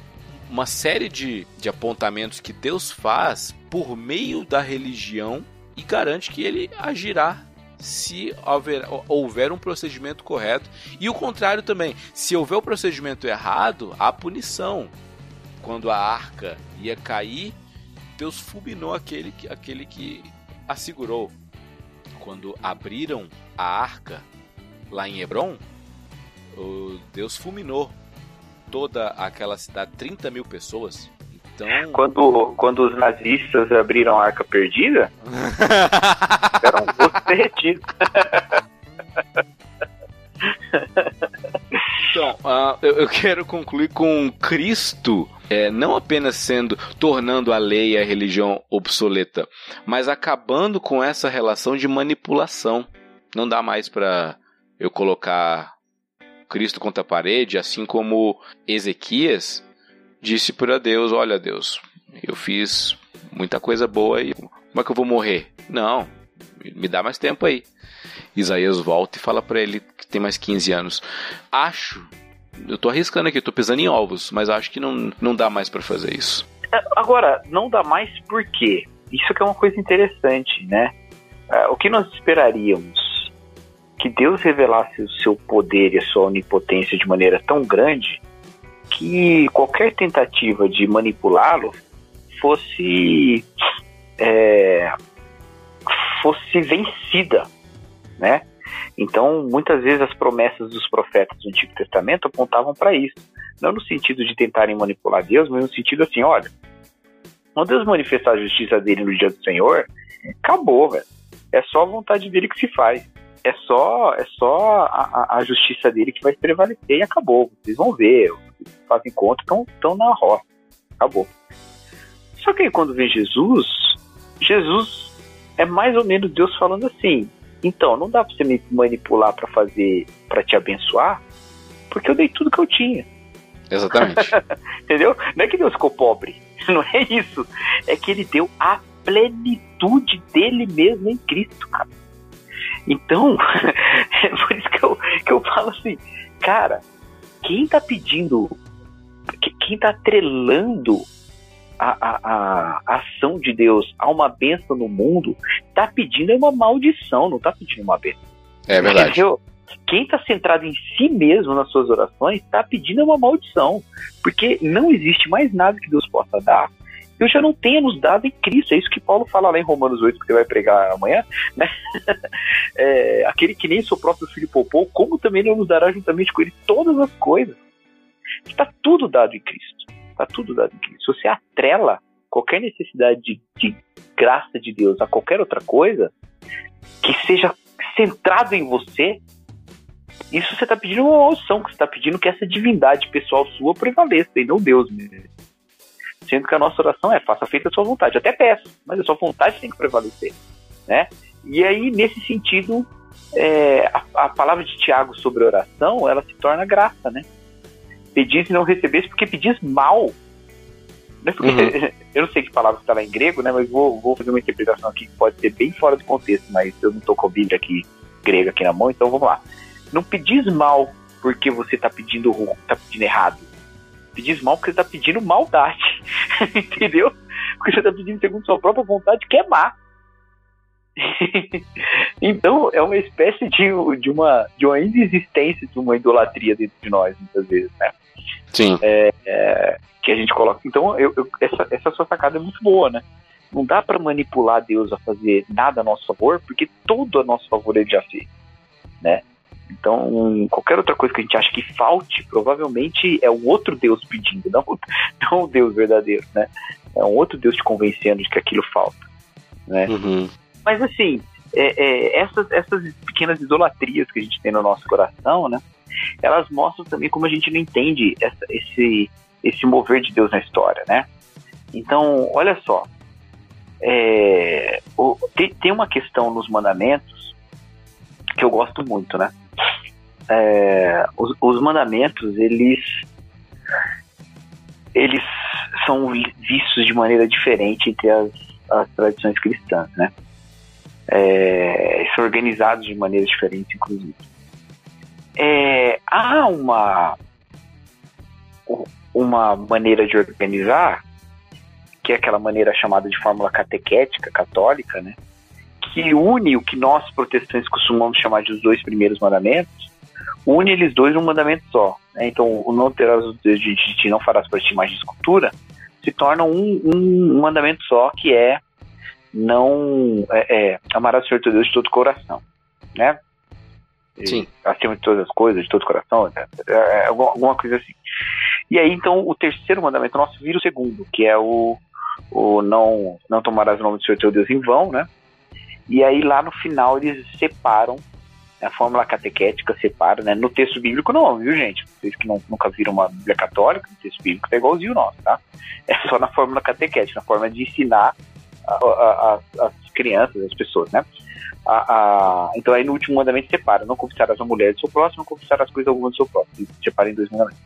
S3: uma série de, de apontamentos que Deus faz por meio da religião e garante que ele agirá se houver, houver um procedimento correto. E o contrário também, se houver o um procedimento errado, há punição. Quando a arca ia cair, Deus fulminou aquele, aquele que a segurou. Quando abriram a arca lá em Hebron, Deus fulminou toda aquela cidade, 30 mil pessoas. Então...
S2: Quando, quando os nazistas abriram a arca perdida, era um gosto derretido.
S3: Então, uh, eu, eu, quero concluir com Cristo é, não apenas sendo tornando a lei e a religião obsoleta, mas acabando com essa relação de manipulação. Não dá mais para eu colocar Cristo contra a parede, assim como Ezequias disse para Deus: Olha, Deus, eu fiz muita coisa boa e como é que eu vou morrer? Não, me dá mais tempo aí. Isaías volta e fala para ele que tem mais 15 anos. Acho, eu tô arriscando aqui, tô pisando em ovos, mas acho que não, não dá mais para fazer isso.
S2: É, agora, não dá mais por quê? Isso que é uma coisa interessante, né? É, o que nós esperaríamos? que Deus revelasse o seu poder e a sua onipotência de maneira tão grande que qualquer tentativa de manipulá-lo fosse é, fosse vencida, né? Então, muitas vezes as promessas dos profetas do Antigo Testamento apontavam para isso, não no sentido de tentarem manipular Deus, mas no sentido assim, olha, quando Deus manifestar a justiça dele no dia do Senhor, acabou, velho. É só a vontade dele que se faz é só é só a, a, justiça dele que vai prevalecer e acabou. Vocês vão ver, fazem conta, estão na roça. Acabou. Só que aí, quando vem Jesus, Jesus é mais ou menos Deus falando assim: então, não dá para você me manipular para fazer, para te abençoar, porque eu dei tudo que eu tinha.
S3: Exatamente.
S2: Entendeu? Não é que Deus ficou pobre, não é isso. É que ele deu a plenitude dele mesmo em Cristo, cara. Então, é por isso que eu, que eu falo assim, cara, quem tá pedindo, quem tá atrelando a, a, a, ação de Deus a uma bênção no mundo, tá pedindo uma maldição, não tá pedindo uma bênção.
S3: É verdade. Entendeu?
S2: Quem está centrado em si mesmo nas suas orações está pedindo uma maldição, porque não existe mais nada que Deus possa dar Deus já não tenha nos dado em Cristo. É isso que Paulo fala lá em Romanos 8, que você vai pregar amanhã, né? É, aquele que nem seu próprio filho poupou, como também não nos dará juntamente com ele todas as coisas. Está tudo dado em Cristo. Está tudo dado em Cristo. Se você atrela qualquer necessidade de, de graça de Deus a qualquer outra coisa, que seja centrado em você, isso você está pedindo uma maldição, que você está pedindo que essa divindade pessoal sua prevaleça e não Deus mesmo. Sendo que a nossa oração é faça feita a sua vontade. Até peço, mas a sua vontade tem que prevalecer. Né? E aí, nesse sentido, é, a, a, palavra de Tiago sobre oração, ela se torna graça, né? Pedis e não recebesse porque pedis mal. Né? Porque, uhum. eu não sei que palavra está lá em grego, né? Mas vou, vou fazer uma interpretação aqui que pode ser bem fora do contexto, mas eu não estou com a Bíblia aqui, grega aqui na mão, então vamos lá. Não pedis mal porque você está pedindo, tá pedindo errado. Pedir esmola porque você está pedindo maldade. Entendeu? Porque você está pedindo segundo sua própria vontade queimar. então é uma espécie de, de, uma, de uma inexistência de uma idolatria dentro de nós, muitas vezes, né?
S3: Sim.
S2: É, é, que a gente coloca. Então, eu, eu, essa, essa sua sacada é muito boa, né? Não dá para manipular Deus a fazer nada a nosso favor, porque tudo a nosso favor ele já fez, né? Então, qualquer outra coisa que a gente acha que falte, provavelmente é um outro Deus pedindo, não, não o Deus verdadeiro, né? É um outro Deus te convencendo de que aquilo falta, né?
S3: Uhum.
S2: Mas assim, é, é, essas, essas pequenas idolatrias que a gente tem no nosso coração, né? Elas mostram também como a gente não entende essa, esse, esse mover de Deus na história, né? Então, olha só, é, o, tem, tem uma questão nos mandamentos que eu gosto muito, né? É, os, os mandamentos, eles eles são vistos de maneira diferente entre as, as tradições cristãs, né? é, são organizados de maneiras diferentes, inclusive. É, há uma, uma maneira de organizar, que é aquela maneira chamada de fórmula catequética católica, né? que une o que nós protestantes costumamos chamar de os dois primeiros mandamentos, une eles dois num mandamento só. Né? Então, o não terás o desejo de ti, não farás para ti mais de escultura, se torna um, um mandamento só, que é não é, é, amarás o Senhor teu Deus de todo o coração, né?
S3: Sim.
S2: acima de todas as coisas, de todo o coração, é, é, é alguma coisa assim. E aí, então, o terceiro mandamento nosso vira o segundo, que é o, o não, não tomarás o nome do Senhor teu Deus em vão, né? E aí, lá no final, eles separam, né, a fórmula catequética separa, né? No texto bíblico, não, viu, gente? Vocês que não, nunca viram uma Bíblia católica, no texto bíblico é igualzinho o nosso, tá? É só na fórmula catequética, na forma de ensinar as crianças, as pessoas, né? A, a, então aí no último mandamento separa, não cobiçarás a mulher do seu próximo, não cobiçarás coisas alguma do seu próximo. Separa em dois mandamentos.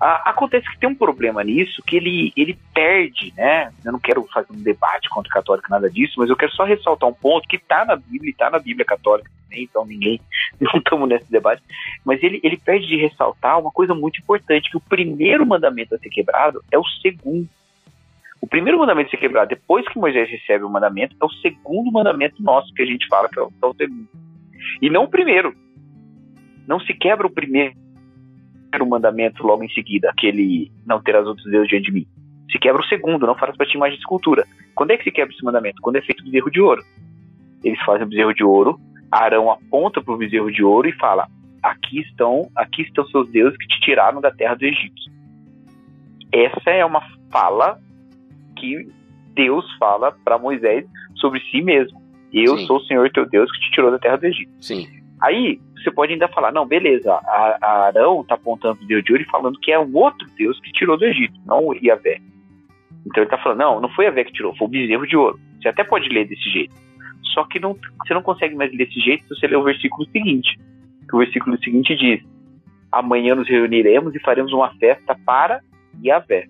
S2: A, acontece que tem um problema nisso, que ele, ele perde, né? Eu não quero fazer um debate contra o católico, nada disso, mas eu quero só ressaltar um ponto que está na Bíblia, está na Bíblia católica também, então ninguém, não estamos nesse debate, mas ele, ele perde de ressaltar uma coisa muito importante, que o primeiro mandamento a ser quebrado é o segundo. O primeiro mandamento a ser quebrado depois que Moisés recebe o mandamento é o segundo mandamento nosso que a gente fala que é o, é o segundo. E não o primeiro. Não se quebra o primeiro mandamento logo em seguida, aquele não terás outros deuses diante de mim. Se quebra o segundo, não farás para ti mais de escultura. Quando é que se quebra esse mandamento? Quando é feito o bezerro de ouro. Eles fazem o bezerro de ouro, Arão aponta para o bezerro de ouro e fala: aqui estão, aqui estão seus deuses que te tiraram da terra do Egito. Essa é uma fala que Deus fala para Moisés sobre si mesmo. Eu Sim. sou o Senhor teu Deus que te tirou da terra do Egito.
S3: Sim.
S2: Aí você pode ainda falar, não, beleza, a, a Arão está apontando o Deus de ouro e falando que é um outro Deus que tirou do Egito, não o Iavé. Então ele está falando, não, não foi Iavé que tirou, foi o bezerro de ouro. Você até pode ler desse jeito. Só que não, você não consegue mais ler desse jeito se você ler o versículo seguinte. Que o versículo seguinte diz: Amanhã nos reuniremos e faremos uma festa para Iavé.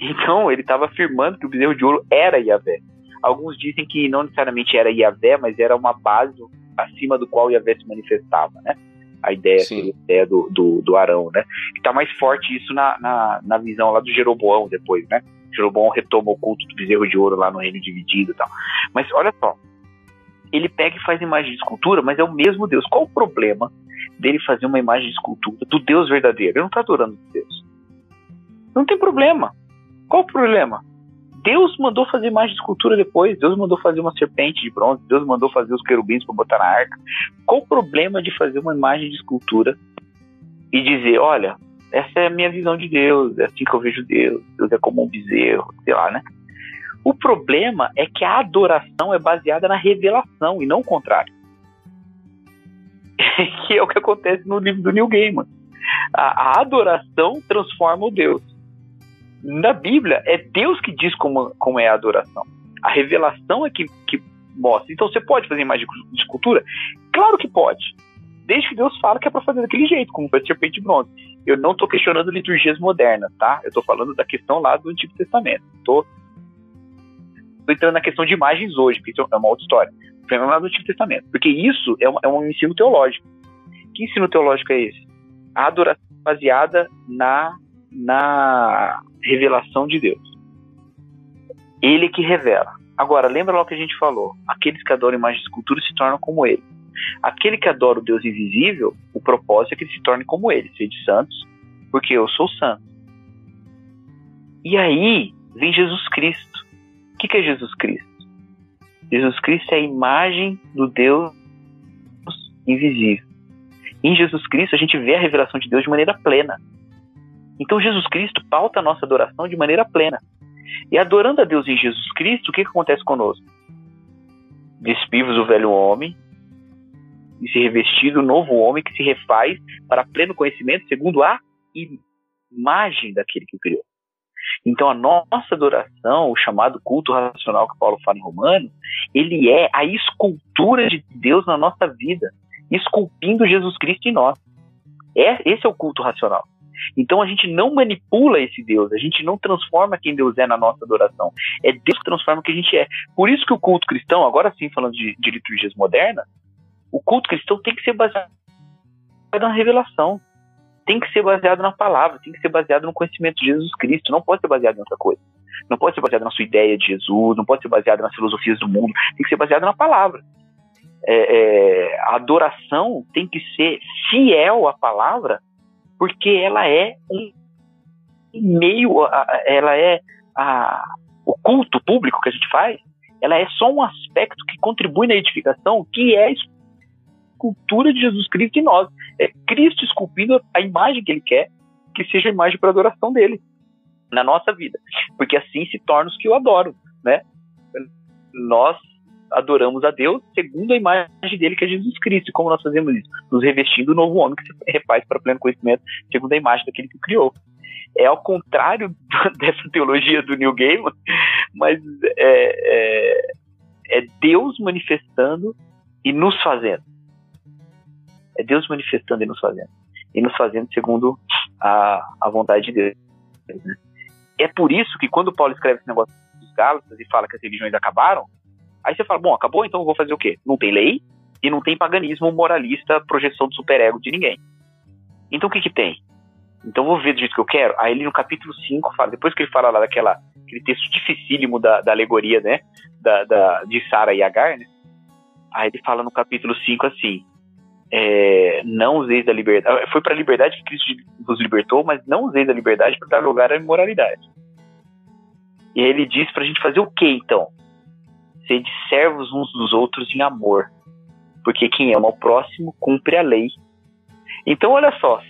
S2: Então, ele estava afirmando que o bezerro de ouro era Yahvé. Alguns dizem que não necessariamente era Yahvé, mas era uma base acima do qual Yahvé se manifestava, né? A ideia, a ideia do, do, do, Arão, né? E tá mais forte isso na, na, na, visão lá do Jeroboão depois, né? Jeroboão retoma o culto do bezerro de ouro lá no reino dividido e tal. Mas olha só, ele pega e faz imagem de escultura, mas é o mesmo Deus. Qual o problema dele fazer uma imagem de escultura do Deus verdadeiro? Ele não está adorando Deus. Não tem problema. Qual o problema? Deus mandou fazer mais de escultura depois. Deus mandou fazer uma serpente de bronze. Deus mandou fazer os querubins para botar na arca. Qual o problema de fazer uma imagem de escultura e dizer: olha, essa é a minha visão de Deus, é assim que eu vejo Deus. Deus é como um bezerro, sei lá, né? O problema é que a adoração é baseada na revelação e não o contrário. que é o que acontece no livro do New Gaiman. A, a adoração transforma o Deus na Bíblia é Deus que diz como, como é a adoração. A revelação é que, que mostra. Então você pode fazer imagem de escultura? Claro que pode. Desde que Deus fala que é para fazer daquele jeito, como foi serpente bronze. Eu não estou questionando liturgias modernas, tá? Eu estou falando da questão lá do Antigo Testamento. Estou entrando na questão de imagens hoje, porque é uma outra história. Estou lá do Antigo Testamento. Porque isso é um, é um ensino teológico. Que ensino teológico é esse? a adoração baseada na, na revelação de Deus. Ele que revela. Agora, lembra lá o que a gente falou? Aqueles que adoram imagens de escultura se tornam como ele. Aquele que adora o Deus invisível, o propósito é que ele se torne como ele, seja santos, porque eu sou santo. E aí vem Jesus Cristo. O que é Jesus Cristo? Jesus Cristo é a imagem do Deus invisível. Em Jesus Cristo a gente vê a revelação de Deus de maneira plena. Então Jesus Cristo pauta a nossa adoração de maneira plena. E adorando a Deus em Jesus Cristo, o que, que acontece conosco? Despimos o velho homem e se revestir do novo homem que se refaz para pleno conhecimento segundo a imagem daquele que o criou. Então a nossa adoração, o chamado culto racional que Paulo fala em Romano, ele é a escultura de Deus na nossa vida, esculpindo Jesus Cristo em nós. É, esse é o culto racional. Então a gente não manipula esse Deus, a gente não transforma quem Deus é na nossa adoração. É Deus que transforma o que a gente é. Por isso que o culto cristão, agora sim falando de, de liturgias modernas, o culto cristão tem que ser baseado na revelação. Tem que ser baseado na palavra, tem que ser baseado no conhecimento de Jesus Cristo, não pode ser baseado em outra coisa. Não pode ser baseado na sua ideia de Jesus, não pode ser baseado nas filosofias do mundo, tem que ser baseado na palavra. É, é, a adoração tem que ser fiel à palavra porque ela é um meio, ela é a, o culto público que a gente faz, ela é só um aspecto que contribui na edificação, que é a escultura de Jesus Cristo em nós. É Cristo esculpindo a imagem que ele quer que seja a imagem para adoração dele na nossa vida, porque assim se torna os que o adoram, né? Nós adoramos a Deus segundo a imagem dele, que é Jesus Cristo. E como nós fazemos isso? Nos revestindo do novo homem que se refaz para pleno conhecimento, segundo a imagem daquele que criou. É ao contrário dessa teologia do New Gaiman, mas é, é, é Deus manifestando e nos fazendo. É Deus manifestando e nos fazendo. E nos fazendo segundo a, a vontade de Deus. Né? É por isso que quando Paulo escreve esse negócio dos Gálatas e fala que as religiões acabaram, Aí você fala, bom, acabou, então eu vou fazer o quê? Não tem lei e não tem paganismo moralista, projeção do superego de ninguém. Então o que que tem? Então vou ver do jeito que eu quero. Aí ele no capítulo 5 fala, depois que ele fala lá daquela aquele texto dificílimo da, da alegoria, né? Da, da de Sara e Agar, né? Aí ele fala no capítulo 5 assim: é, não useis da liberdade. Foi para a liberdade que Cristo nos libertou, mas não useis da liberdade para dar lugar à imoralidade. E aí ele diz para a gente fazer o que então? Sede servos uns dos outros em amor, porque quem ama o próximo cumpre a lei. Então, olha só,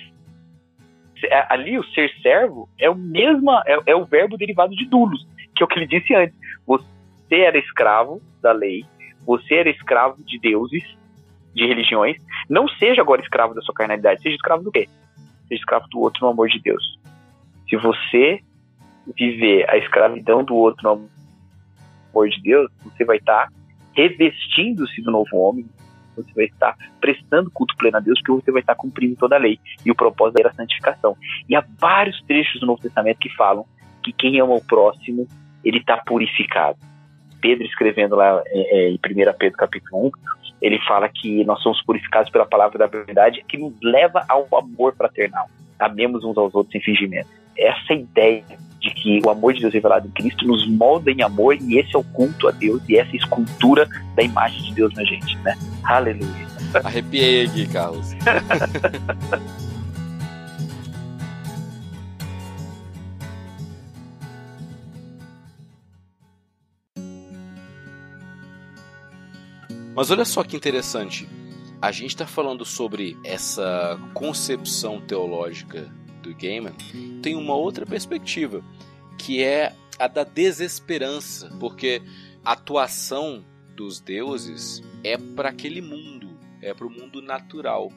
S2: ali o ser servo é o mesmo, é, é o verbo derivado de dulos, que é o que ele disse antes. Você era escravo da lei, você era escravo de deuses, de religiões. Não seja agora escravo da sua carnalidade, seja escravo do quê? Seja escravo do outro no amor de Deus. Se você viver a escravidão do outro no amor de Deus, você vai estar revestindo-se do novo homem, você vai estar prestando culto pleno a Deus, porque você vai estar cumprindo toda a lei. E o propósito era a santificação. E há vários trechos do Novo Testamento que falam que quem ama o próximo, ele está purificado. Pedro escrevendo lá é, é, em 1 Pedro capítulo 1, ele fala que nós somos purificados pela palavra da verdade, que nos leva ao amor fraternal. Amemos uns aos outros sem fingimento. Essa ideia de que o amor de Deus revelado em Cristo nos molda em amor e esse é o culto a Deus e essa escultura da imagem de Deus na gente, né? Aleluia.
S3: Arrepiei aqui, Carlos. Mas olha só que interessante. A gente está falando sobre essa concepção teológica do Gaiman tem uma outra perspectiva, que é a da desesperança, porque a atuação dos deuses é para aquele mundo, é para o mundo natural.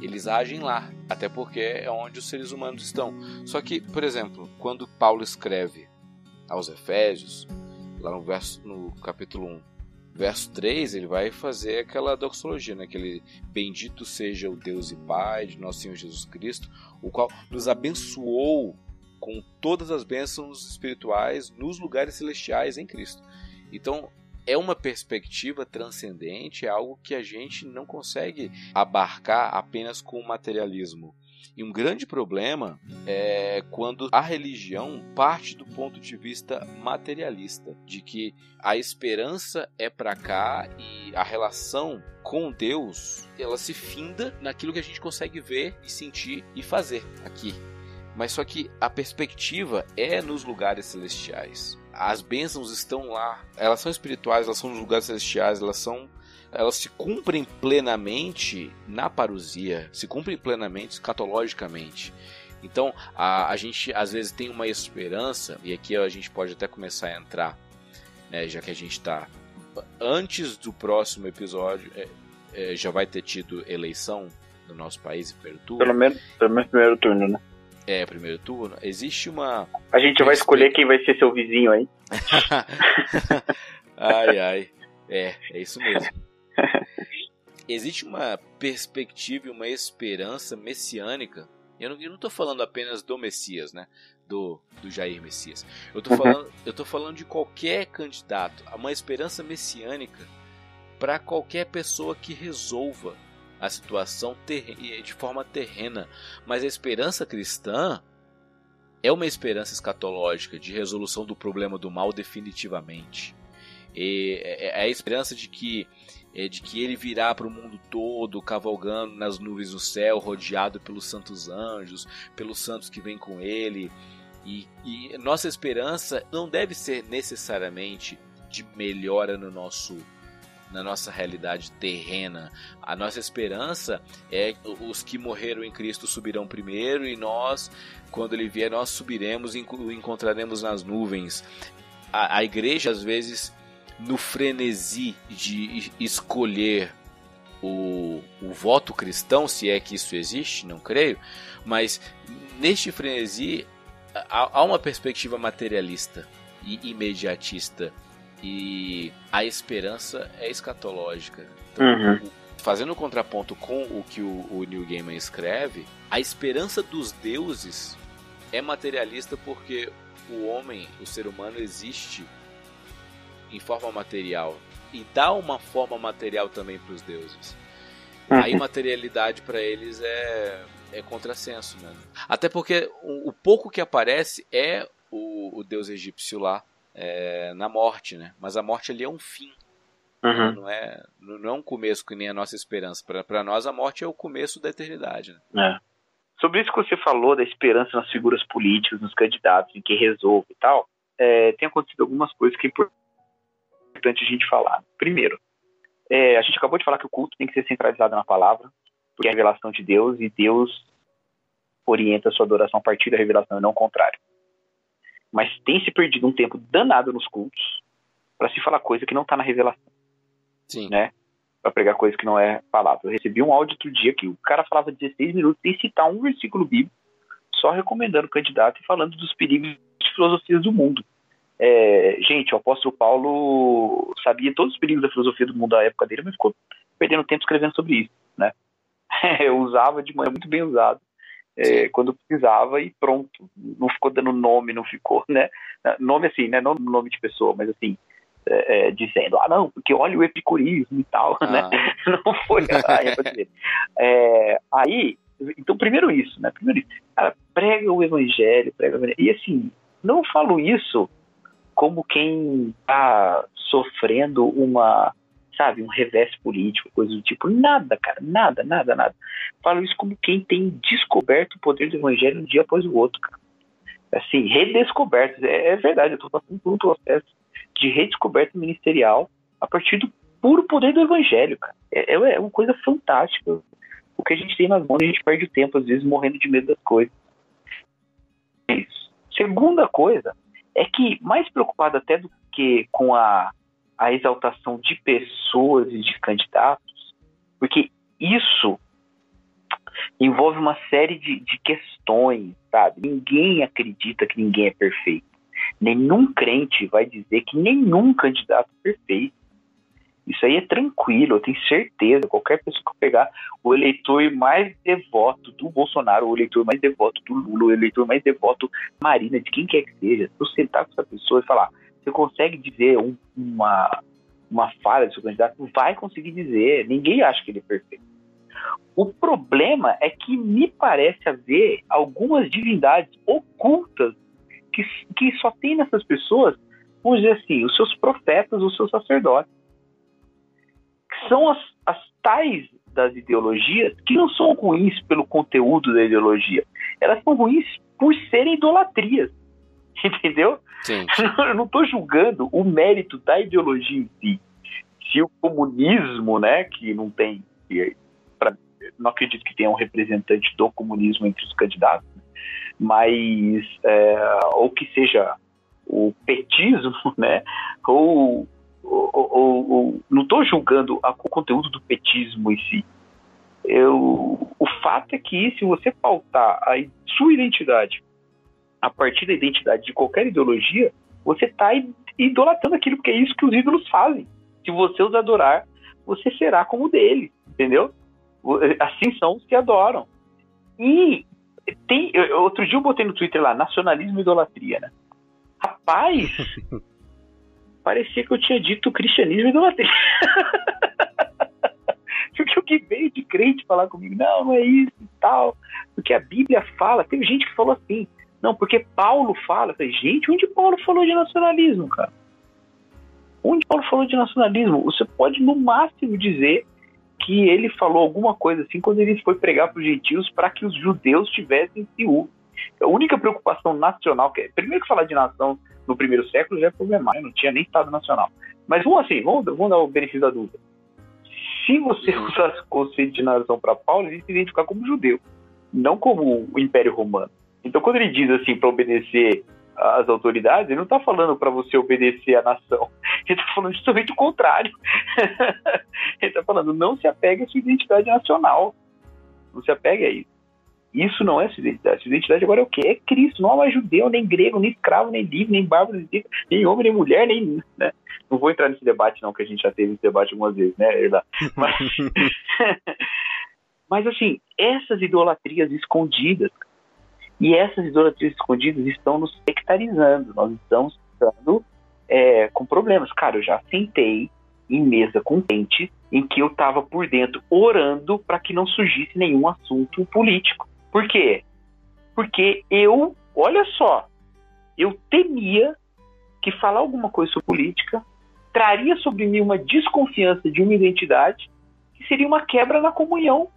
S3: Eles agem lá, até porque é onde os seres humanos estão. Só que, por exemplo, quando Paulo escreve aos Efésios, lá no, verso, no capítulo 1, verso 3, ele vai fazer aquela doxologia, né? aquele bendito seja o Deus e Pai de nosso Senhor Jesus Cristo, o qual nos abençoou com todas as bênçãos espirituais nos lugares celestiais em Cristo. Então, é uma perspectiva transcendente, é algo que a gente não consegue abarcar apenas com o materialismo. E um grande problema é quando a religião parte do ponto de vista materialista, de que a esperança é para cá e a relação com Deus, ela se finda naquilo que a gente consegue ver e sentir e fazer aqui. Mas só que a perspectiva é nos lugares celestiais. As bênçãos estão lá. Elas são espirituais, elas são nos lugares celestiais, elas são elas se cumprem plenamente na parousia, se cumprem plenamente escatologicamente. Então, a, a gente às vezes tem uma esperança, e aqui a gente pode até começar a entrar, né, já que a gente está antes do próximo episódio, é, é, já vai ter tido eleição no nosso país em primeiro turno.
S2: Pelo menos, pelo menos primeiro turno, né?
S3: É, primeiro turno. Existe uma.
S2: A gente vai escolher quem vai ser seu vizinho aí.
S3: ai, ai. É, é isso mesmo. Existe uma perspectiva e uma esperança messiânica. Eu não, tô falando apenas do Messias, né? Do, do Jair Messias. Eu tô, uhum. falando, eu tô falando de qualquer candidato. Uma esperança messiânica para qualquer pessoa que resolva a situação de forma terrena. Mas a esperança cristã é uma esperança escatológica de resolução do problema do mal definitivamente. E é, é a esperança de que é, de que ele virá para o mundo todo, cavalgando nas nuvens do céu, rodeado pelos santos anjos, pelos santos que vêm com ele. E, e nossa esperança não deve ser necessariamente de melhora no nosso na nossa realidade terrena. A nossa esperança é os que morreram em Cristo subirão primeiro e nós, quando ele vier, nós subiremos e o encontraremos nas nuvens. A, a igreja às vezes no frenesi de escolher o, o voto cristão, se é que isso existe, não creio, mas neste frenesi há, há uma perspectiva materialista e imediatista e a esperança é escatológica. Então, uhum. Fazendo um contraponto com o que o, o Neil Gaiman escreve, a esperança dos deuses é materialista porque o homem, o ser humano, existe em forma material e dá uma forma material também para os deuses. Uhum. A imaterialidade para eles é, é contrassenso, né? Até porque o, o pouco que aparece é o, o deus egípcio lá é, na morte, né? Mas a morte ali é um fim. Uhum. Não, é, não é um começo que nem a nossa esperança. Para nós, a morte é o começo da eternidade. Né?
S2: É. Sobre isso que você falou, da esperança nas figuras políticas, nos candidatos, em que resolve e tal, é, tem acontecido algumas coisas que é importante a gente falar. Primeiro, é, a gente acabou de falar que o culto tem que ser centralizado na palavra, porque é a revelação de Deus e Deus orienta a sua adoração a partir da revelação e não o contrário. Mas tem se perdido um tempo danado nos cultos para se falar coisa que não está na revelação.
S3: Sim.
S2: Né? Para pregar coisa que não é palavra. Eu recebi um áudio outro dia que o cara falava 16 minutos sem citar um versículo bíblico, só recomendando o candidato e falando dos perigos de filosofias do mundo. É, gente, o apóstolo Paulo sabia todos os perigos da filosofia do mundo da época dele, mas ficou perdendo tempo escrevendo sobre isso, né? usava de maneira muito bem usado é, quando precisava e pronto. Não ficou dando nome, não ficou, né? Nome assim, né? Não nome de pessoa, mas assim, é, é, dizendo, ah, não, porque olha o epicurismo e tal, né? ah. né? Não foi a. É, aí, então, primeiro isso, né? Primeiro isso. Cara, prega o evangelho, prega o evangelho. E assim, não falo isso como quem está sofrendo uma, sabe, um revés político, coisa do tipo. Nada, cara, nada, nada, nada. Falo isso como quem tem descoberto o poder do evangelho um dia após o outro, cara. Assim, redescoberto. É, é verdade, eu estou passando por um processo de redescoberta ministerial a partir do puro poder do evangelho, cara. É, é, é uma coisa fantástica. O que a gente tem nas mãos, a gente perde o tempo, às vezes, morrendo de medo das coisas. É isso. Segunda coisa, é que mais preocupado até do que com a, a exaltação de pessoas e de candidatos, porque isso envolve uma série de, de questões, sabe? Ninguém acredita que ninguém é perfeito. Nenhum crente vai dizer que nenhum candidato é perfeito. Isso aí é tranquilo, eu tenho certeza. Qualquer pessoa que pegar o eleitor mais devoto do Bolsonaro, o eleitor mais devoto do Lula, o eleitor mais devoto Marina, de quem quer que seja, se você sentar com essa pessoa e falar, você consegue dizer um, uma, uma falha do seu candidato, vai conseguir dizer. Ninguém acha que ele é perfeito. O problema é que me parece haver algumas divindades ocultas que, que só tem nessas pessoas, vamos dizer assim, os seus profetas, os seus sacerdotes. São as, as tais das ideologias que não são ruins pelo conteúdo da ideologia. Elas são ruins por serem idolatrias. Entendeu?
S3: Sim.
S2: Eu não estou julgando o mérito da ideologia em si. Se o comunismo, né, que não tem. Pra, não acredito que tenha um representante do comunismo entre os candidatos, né? mas. É, ou que seja o petismo, né? Ou, ou, ou, ou não estou julgando a, o conteúdo do petismo em si. Eu, o fato é que se você pautar a sua identidade a partir da identidade de qualquer ideologia, você está idolatrando aquilo, porque é isso que os ídolos fazem. Se você os adorar, você será como deles, entendeu? Assim são os que adoram. E tem, outro dia eu botei no Twitter lá, nacionalismo e idolatria, né? Rapaz, parecia que eu tinha dito cristianismo e idolatria. Porque o que veio de crente falar comigo, não, não é isso e tal. Porque a Bíblia fala, teve gente que falou assim, não, porque Paulo fala. Falei, gente, onde Paulo falou de nacionalismo, cara? Onde Paulo falou de nacionalismo? Você pode, no máximo, dizer que ele falou alguma coisa assim quando ele foi pregar para os gentios para que os judeus tivessem ciúme. A única preocupação nacional, que é, primeiro que falar de nação no primeiro século já é problemático, não tinha nem Estado Nacional. Mas vamos assim, vamos, vamos dar o benefício da dúvida. Se você usasse o conceito de nação para Paulo, ele se identificar como judeu, não como o Império Romano. Então, quando ele diz assim para obedecer às autoridades, ele não está falando para você obedecer à nação. Ele está falando justamente o contrário. ele está falando não se apegue à sua identidade nacional. Não se apegue a isso. Isso não é sua identidade. Sua identidade agora é o quê? É Cristo. Não é mais judeu, nem grego, nem escravo, nem livre, nem bárbaro, nem, nem homem, nem mulher, nem. Né? Não vou entrar nesse debate, não, que a gente já teve esse debate algumas vezes, né, Mas, Mas assim, essas idolatrias escondidas, e essas idolatrias escondidas estão nos sectarizando, nós estamos estando é, com problemas. Cara, eu já sentei em mesa com gente em que eu estava por dentro orando para que não surgisse nenhum assunto político. Por quê? Porque eu, olha só, eu temia que falar alguma coisa sobre política traria sobre mim uma desconfiança de uma identidade que seria uma quebra na comunhão.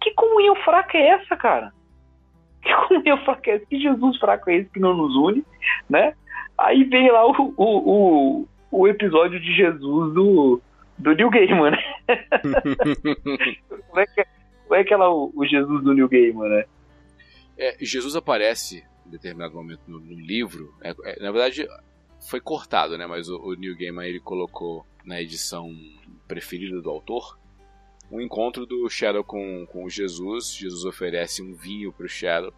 S2: Que comunhão fraca é essa, cara? que comunhão fraca é esse? Que Jesus fraco é esse que não nos une, né? Aí vem lá o, o, o, o episódio de Jesus do, do New Gaiman, né? como, é que, é que é lá o, o Jesus do New Gaiman, né?
S3: É, Jesus aparece em determinado momento no, no livro. É, é, na verdade, foi cortado, né? Mas o, o Neil Gaiman ele colocou na edição preferida do autor um encontro do Shadow com, com Jesus. Jesus oferece um vinho para o Shadow.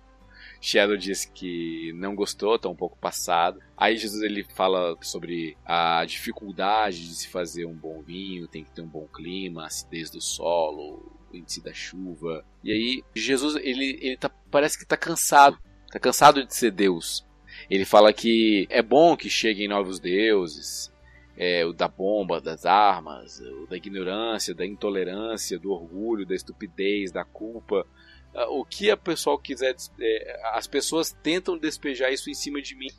S3: Shadow diz que não gostou, está um pouco passado. Aí Jesus ele fala sobre a dificuldade de se fazer um bom vinho, tem que ter um bom clima, acidez do solo, índice da chuva. E aí Jesus ele, ele tá, parece que está cansado, está cansado de ser Deus. Ele fala que é bom que cheguem novos deuses, é, o da bomba, das armas, o da ignorância, da intolerância, do orgulho, da estupidez, da culpa. Ah, o que a pessoa quiser, é, as pessoas tentam despejar isso em cima de mim.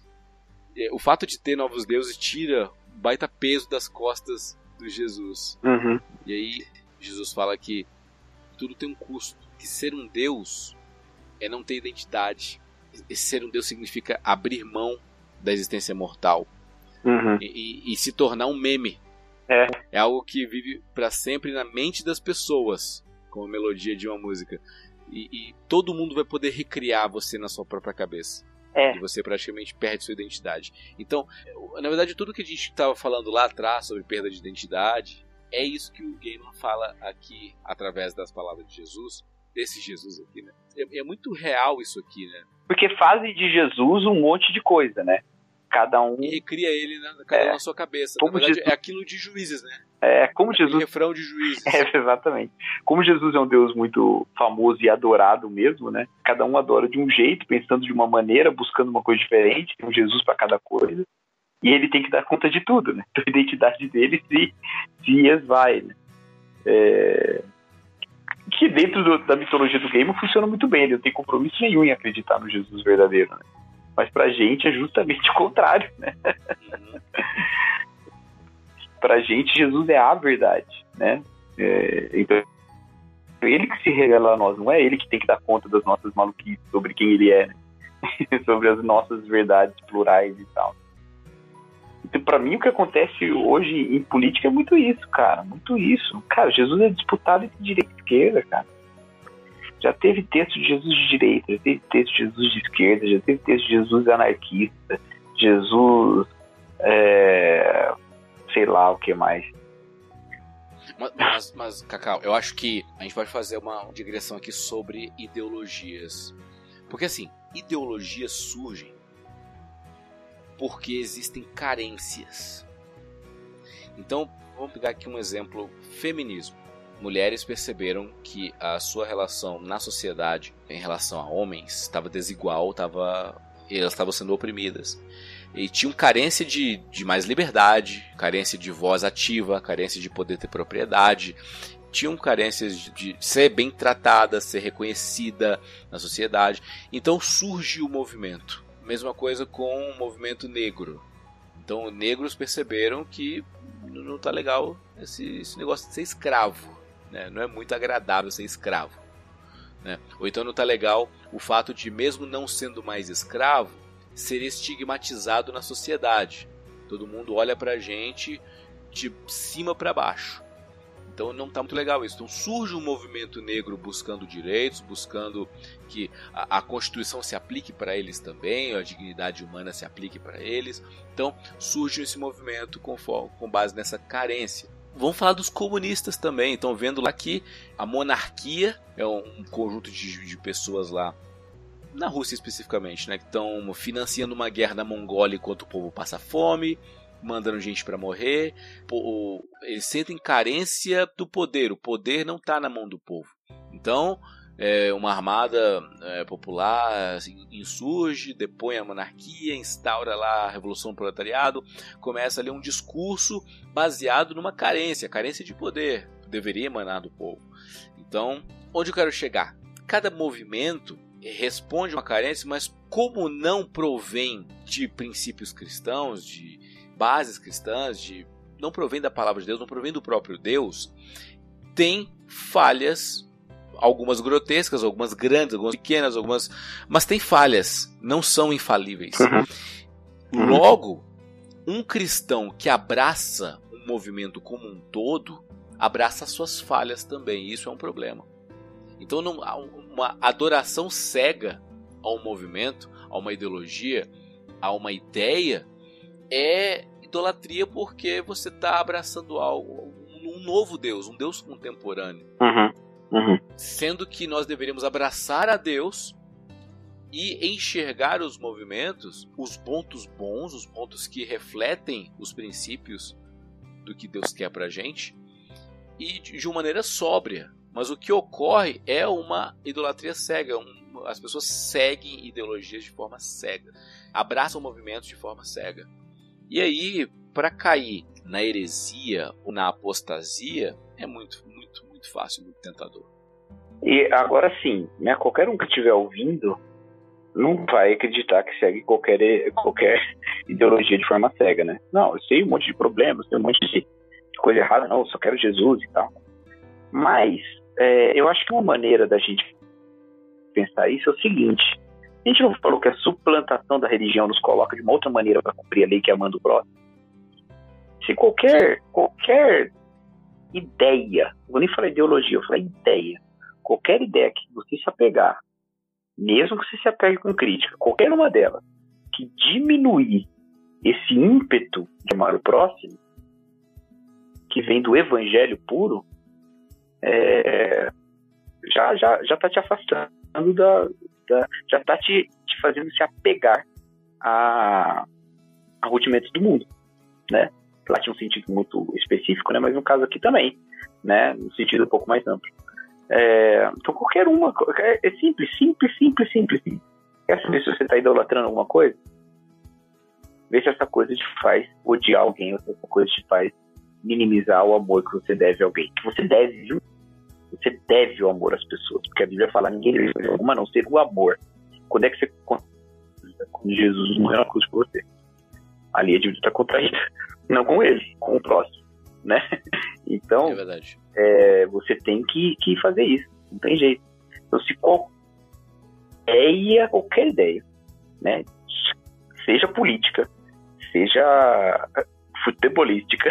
S3: É, o fato de ter novos deuses tira um baita peso das costas do Jesus.
S2: Uhum.
S3: E aí Jesus fala que tudo tem um custo. Que ser um Deus é não ter identidade. E ser um Deus significa abrir mão da existência mortal
S2: uhum.
S3: e, e, se tornar um meme.
S2: É.
S3: é algo que vive para sempre na mente das pessoas, como a melodia de uma música. E, e, todo mundo vai poder recriar você na sua própria cabeça.
S2: É.
S3: E você praticamente perde sua identidade. Então, na verdade, tudo que a gente estava falando lá atrás sobre perda de identidade, é isso que o Gaiman fala aqui através das palavras de Jesus, desse Jesus aqui, né? É, é muito real isso aqui, né?
S2: Porque fazem de Jesus um monte de coisa, né? cada um.
S3: E recria ele na, cada é, um na sua cabeça.
S2: Como
S3: verdade,
S2: Jesus...
S3: é aquilo de juízes, né?
S2: É, como Jesus.
S3: refrão de juízes.
S2: É, exatamente. Como Jesus é um Deus muito famoso e adorado mesmo, né? Cada um adora de um jeito, pensando de uma maneira, buscando uma coisa diferente, tem um Jesus para cada coisa. E ele tem que dar conta de tudo, né? Da identidade dele se, se esvai, né? É... Que dentro do, da mitologia do game funciona muito bem, ele não tem compromisso nenhum em acreditar no Jesus verdadeiro, né? Mas pra gente é justamente o contrário, né? Pra gente, Jesus é a verdade, né? É, então, ele que se revela a nós, não é ele que tem que dar conta das nossas maluquices sobre quem ele é, né? sobre as nossas verdades plurais e tal. Então, para mim, o que acontece hoje em política é muito isso, cara. Muito isso. Cara, Jesus é disputado entre direita e esquerda, cara. Já teve texto de Jesus de direita, já teve texto de Jesus de esquerda, já teve texto de Jesus anarquista, Jesus. É, sei lá o que mais.
S3: Mas, mas, Cacau, eu acho que a gente pode fazer uma digressão aqui sobre ideologias. Porque assim, ideologias surgem porque existem carências. Então, vamos pegar aqui um exemplo: feminismo. Mulheres perceberam que a sua relação na sociedade em relação a homens estava desigual, estava, elas estavam sendo oprimidas. E tinham carência de, de mais liberdade, carência de voz ativa, carência de poder ter propriedade, tinham carências de, de ser bem tratada, ser reconhecida na sociedade. Então surge o movimento. Mesma coisa com o movimento negro. Então, negros perceberam que não está legal esse, esse, negócio de ser escravo. Né? Não é muito agradável ser escravo. Né? Ou então não está legal o fato de, mesmo não sendo mais escravo, ser estigmatizado na sociedade. Todo mundo olha para a gente de cima para baixo. Então não está muito legal isso. Então surge um movimento negro buscando direitos, buscando que a, a Constituição se aplique para eles também, a dignidade humana se aplique para eles. Então surge esse movimento com, com base nessa carência. Vamos falar dos comunistas também. Estão vendo lá que a monarquia é um, conjunto de, de pessoas lá na Rússia especificamente, né, que estão financiando uma guerra na Mongólia enquanto o povo passa fome, mandando gente para morrer. Eles sentem carência do poder. O poder não está na mão do povo. Então, é, uma armada é, popular assim, insurge, depõe a monarquia, instaura lá a revolução do proletariado, começa ali um discurso baseado numa carência, carência de poder, deveria emanar do povo. Então, onde eu quero chegar? Cada movimento responde uma carência, mas como não provém de princípios cristãos, de bases cristãs, de não provém da palavra de Deus, não provém do próprio Deus, tem falhas, algumas grotescas, algumas grandes, algumas pequenas, algumas, mas tem falhas, não são infalíveis. Uhum. uhum. Logo, um cristão que abraça um movimento como um todo, abraça suas falhas também, e isso é um problema. Então, não, uma adoração cega a um movimento, a uma ideologia, a uma ideia, é idolatria porque você está abraçando algo, um novo Deus, um Deus contemporâneo.
S2: Uhum, uhum.
S3: Sendo que nós deveríamos abraçar a Deus e enxergar os movimentos, os pontos bons, os pontos que refletem os princípios do que Deus quer pra gente, e de uma maneira sóbria. Mas o que ocorre é uma idolatria cega. Um, as pessoas seguem ideologias de forma cega, abraçam movimentos de forma cega. E aí, para cair na heresia ou na apostasia, é muito, muito, muito fácil, muito tentador.
S2: E agora sim, né, qualquer um que estiver ouvindo não vai acreditar que segue qualquer, qualquer ideologia de forma cega, né? Não, eu sei um monte de problemas, tem um monte de coisa errada, não, eu só quero Jesus e tal. Mas é, eu acho que uma maneira da gente pensar isso é o seguinte: a gente não falou que a suplantação da religião nos coloca de uma outra maneira para cumprir a lei que é amando o próximo? Se qualquer, qualquer ideia, não vou nem falar ideologia, eu falar ideia, qualquer ideia que você se apegar, mesmo que você se apegue com crítica, qualquer uma delas, que diminuir esse ímpeto de amar o próximo, que vem do evangelho puro, é, já já já está te afastando da, da, já está te, te fazendo se apegar a, a rudimentos do mundo, né? Lá tinha um sentido muito específico, né? Mas no caso aqui também, né? No sentido um pouco mais amplo. É, então qualquer uma, é, é simples, simples, simples, simples, simples. Quer saber se você está idolatrando alguma coisa? Vê se essa coisa te faz odiar alguém ou se essa coisa te faz minimizar o amor que você deve a alguém. Que você deve, viu? Você deve o amor às pessoas. Porque a Bíblia fala, ninguém deve alguma a não ser o amor. Quando é que você. Quando Jesus morreu na cruz por você. Ali a dívida está contraída. Não com ele, com o próximo. Né? Então,
S3: É
S2: é, você tem que, que fazer isso. Não tem jeito. Então, se qualquer ideia, qualquer ideia, né? Seja política, seja futebolística,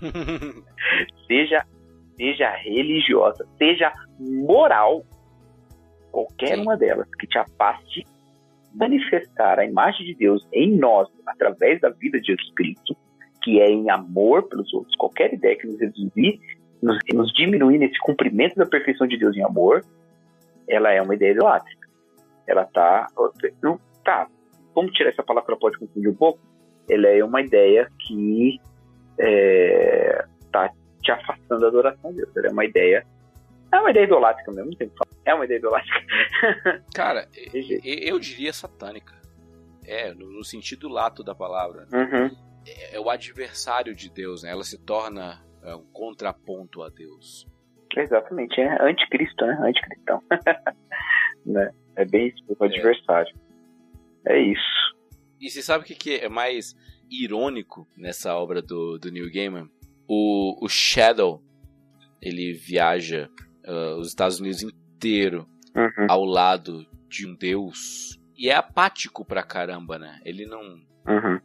S2: seja, seja religiosa, seja moral, qualquer uma delas que te afaste manifestar a imagem de Deus em nós através da vida de Jesus Cristo, que é em amor pelos outros, qualquer ideia que nos reduzir, nos, nos diminuir nesse cumprimento da perfeição de Deus em amor, ela é uma ideia idolátrica. Ela tá, tá, vamos tirar essa palavra ela pode confundir um pouco. Ela é uma ideia que é, tá te afastando da adoração a Deus. É uma ideia, é uma ideia idolátrica mesmo, não tem o que falar. É uma ideia idolátrica.
S3: Cara, eu diria satânica. É, no, sentido lato da palavra.
S2: Uhum.
S3: É, é o adversário de Deus, né? Ela se torna é, um contraponto a Deus.
S2: Exatamente, é anticristo, né? Anticristão. né? É bem isso, o adversário. É isso.
S3: E você sabe o que, que é mais irônico nessa obra do, do Neil Gaiman? O, o Shadow, ele viaja ah, os Estados Unidos inteiro
S2: Uhum.
S3: ao lado de um deus e é apático pra caramba, né? Ele não...
S2: Uhum.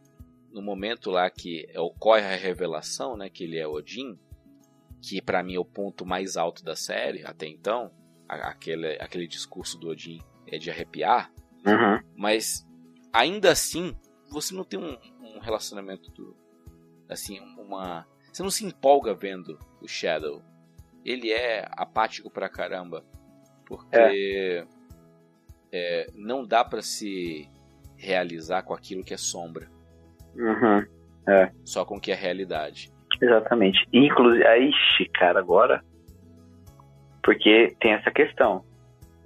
S3: No momento lá que ocorre a revelação, né, que ele é Odin, que pra mim é o ponto mais alto da série até então, aquele, aquele discurso do Odin é de arrepiar,
S2: Uhum.
S3: mas ainda assim você não tem um, um relacionamento do, assim uma você não se empolga vendo o Shadow ele é apático pra caramba porque é, não dá pra se realizar com aquilo que é sombra
S2: Uhum.
S3: só com o que é realidade
S2: Exatamente. Inclusive, aí, cara, agora. Porque tem essa questão.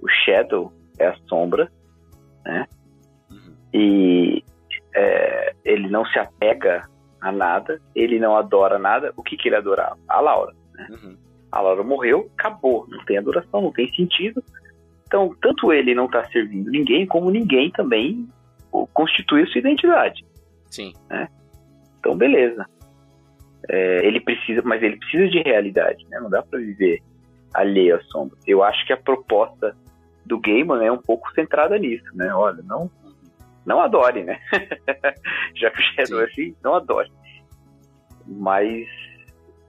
S2: O Shadow é a sombra
S3: Uhum.
S2: e é, ele não se apega a nada, ele não adora nada. O que, que ele adorava? A Laura.
S3: Uhum.
S2: A Laura morreu, acabou. Não tem adoração, não tem sentido. Então, tanto ele não está servindo ninguém, como ninguém também constitui a sua identidade.
S3: sim
S2: Então, beleza. É, ele precisa, mas ele precisa de realidade, né? Não dá para viver alheio à sombra. Eu acho que a proposta do Gaiman é um pouco centrada nisso, né? Olha, não, não adore, né? Já que o Shadow é assim, não adore. Mas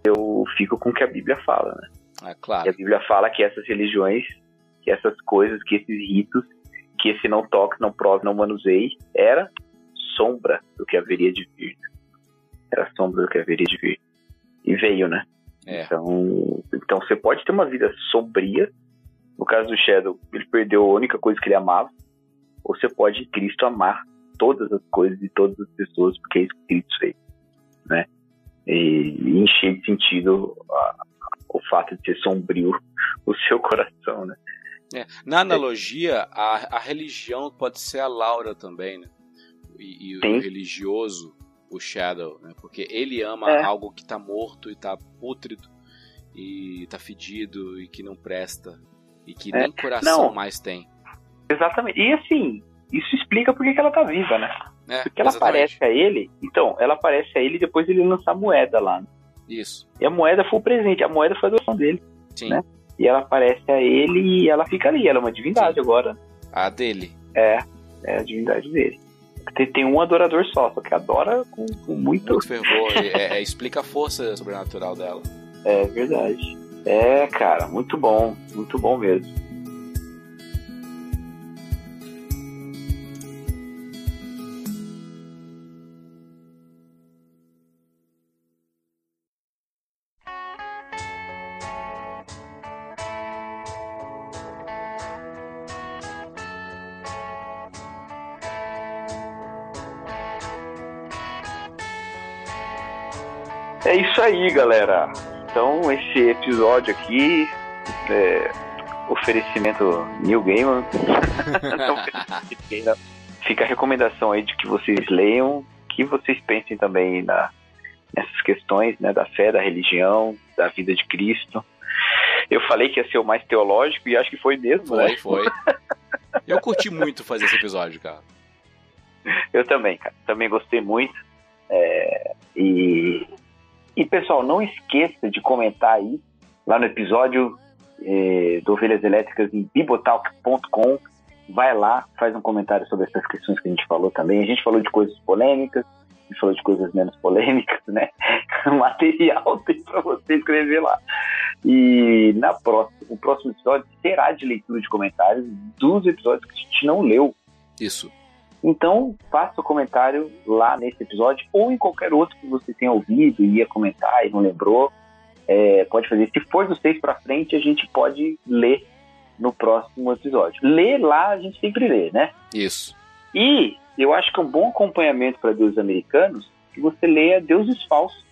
S2: eu fico com o que a Bíblia fala, né?
S3: ah,
S2: E a
S3: claro
S2: Bíblia fala que essas religiões, que essas coisas, que esses ritos, que esse não toque, não prove, não manuseie, era sombra do que haveria de vir. Era sombra do que haveria de vir. E veio, né?
S3: é
S2: Então, então você pode ter uma vida sombria. No caso do Shadow, ele perdeu a única coisa que ele amava. Ou você pode, em Cristo, amar todas as coisas e todas as pessoas, porque é isso que Cristo fez. Né? E, e encher de sentido a- o fato de ser sombrio o seu coração, né?
S3: É, Na analogia, a, a religião pode ser a Laura também, né? E, e o religioso, o Shadow, né? Porque ele ama
S2: É.
S3: algo que tá morto e tá pútrido e tá fedido e que não presta e que
S2: É.
S3: nem coração
S2: Não.
S3: mais tem.
S2: Exatamente. E assim, isso explica por que ela tá viva, né?
S3: É,
S2: Porque ela
S3: exatamente.
S2: aparece a ele, então, ela aparece a ele depois ele lançar a moeda lá. né?
S3: Isso,
S2: E a moeda foi o presente, a moeda foi a adoção dele.
S3: sim.
S2: Né? E ela aparece a ele e ela fica ali, ela é uma divindade
S3: Sim.
S2: agora.
S3: A dele.
S2: É, é a divindade dele. Tem, tem um adorador só, só que adora com, com muito.
S3: Muito fervor. é, é, explica a força sobrenatural dela.
S2: É verdade. É, cara, muito bom, muito bom mesmo. Aí, galera. Então, esse episódio aqui é oferecimento New ninguém, não. fica a recomendação aí de que vocês leiam, que vocês pensem também na, nessas questões né, da fé, da religião, da vida de Cristo. Eu falei que ia ser o mais teológico e acho que foi mesmo,
S3: foi,
S2: né?
S3: Foi, Eu curti muito fazer esse episódio, cara.
S2: Eu também, cara. Também gostei muito. É, e, e, pessoal, não esqueça de comentar aí lá no episódio é, do Ovelhas Elétricas em bibotalk.com. Vai lá, faz um comentário sobre essas questões que a gente falou também. A gente falou de coisas polêmicas, a gente falou de coisas menos polêmicas, né? Material tem para você escrever lá. E na próxima, o próximo episódio será de leitura de comentários dos episódios que a gente não leu.
S3: Isso.
S2: Então, faça o comentário lá nesse episódio ou em qualquer outro que você tenha ouvido e ia comentar e não lembrou. É, pode fazer. Se for dos seis para frente, a gente pode ler no próximo episódio. Ler lá a gente sempre lê, né?
S3: Isso.
S2: E eu acho que é um bom acompanhamento para deuses americanos que você leia Deuses Falsos.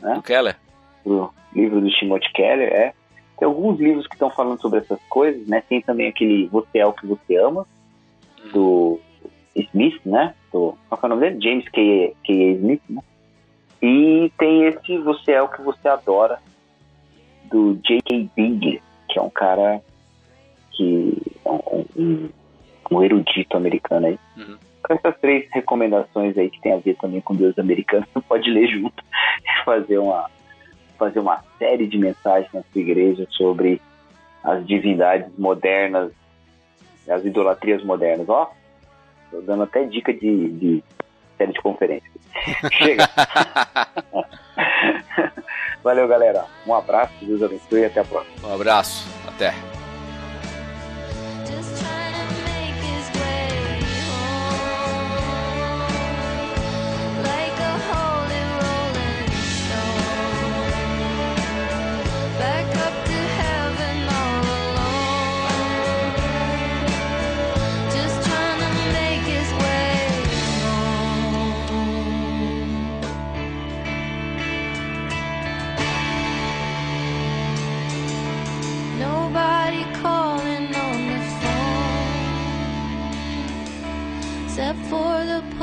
S2: Né?
S3: Do Keller?
S2: Do livro do Timothy Keller, é. Tem alguns livros que estão falando sobre essas coisas, né? Tem também aquele Você é o que você ama, do Smith, né? Do, qual é o nome dele? James K. K. Smith, né? E tem esse Você é o que você adora, do J.K. Bing, que é um cara que é um, um, um erudito americano aí.
S3: Uhum.
S2: Com essas três recomendações aí que tem a ver também com Deus americano, você pode ler junto e fazer uma, fazer uma série de mensagens na sua igreja sobre as divindades modernas, as idolatrias modernas. Ó, tô dando até dica de, de série de conferência. Chega! Valeu, galera. Um abraço, Deus abençoe e até a próxima.
S3: Um abraço, até.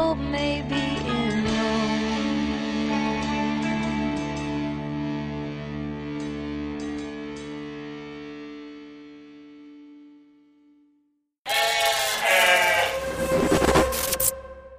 S4: Oh.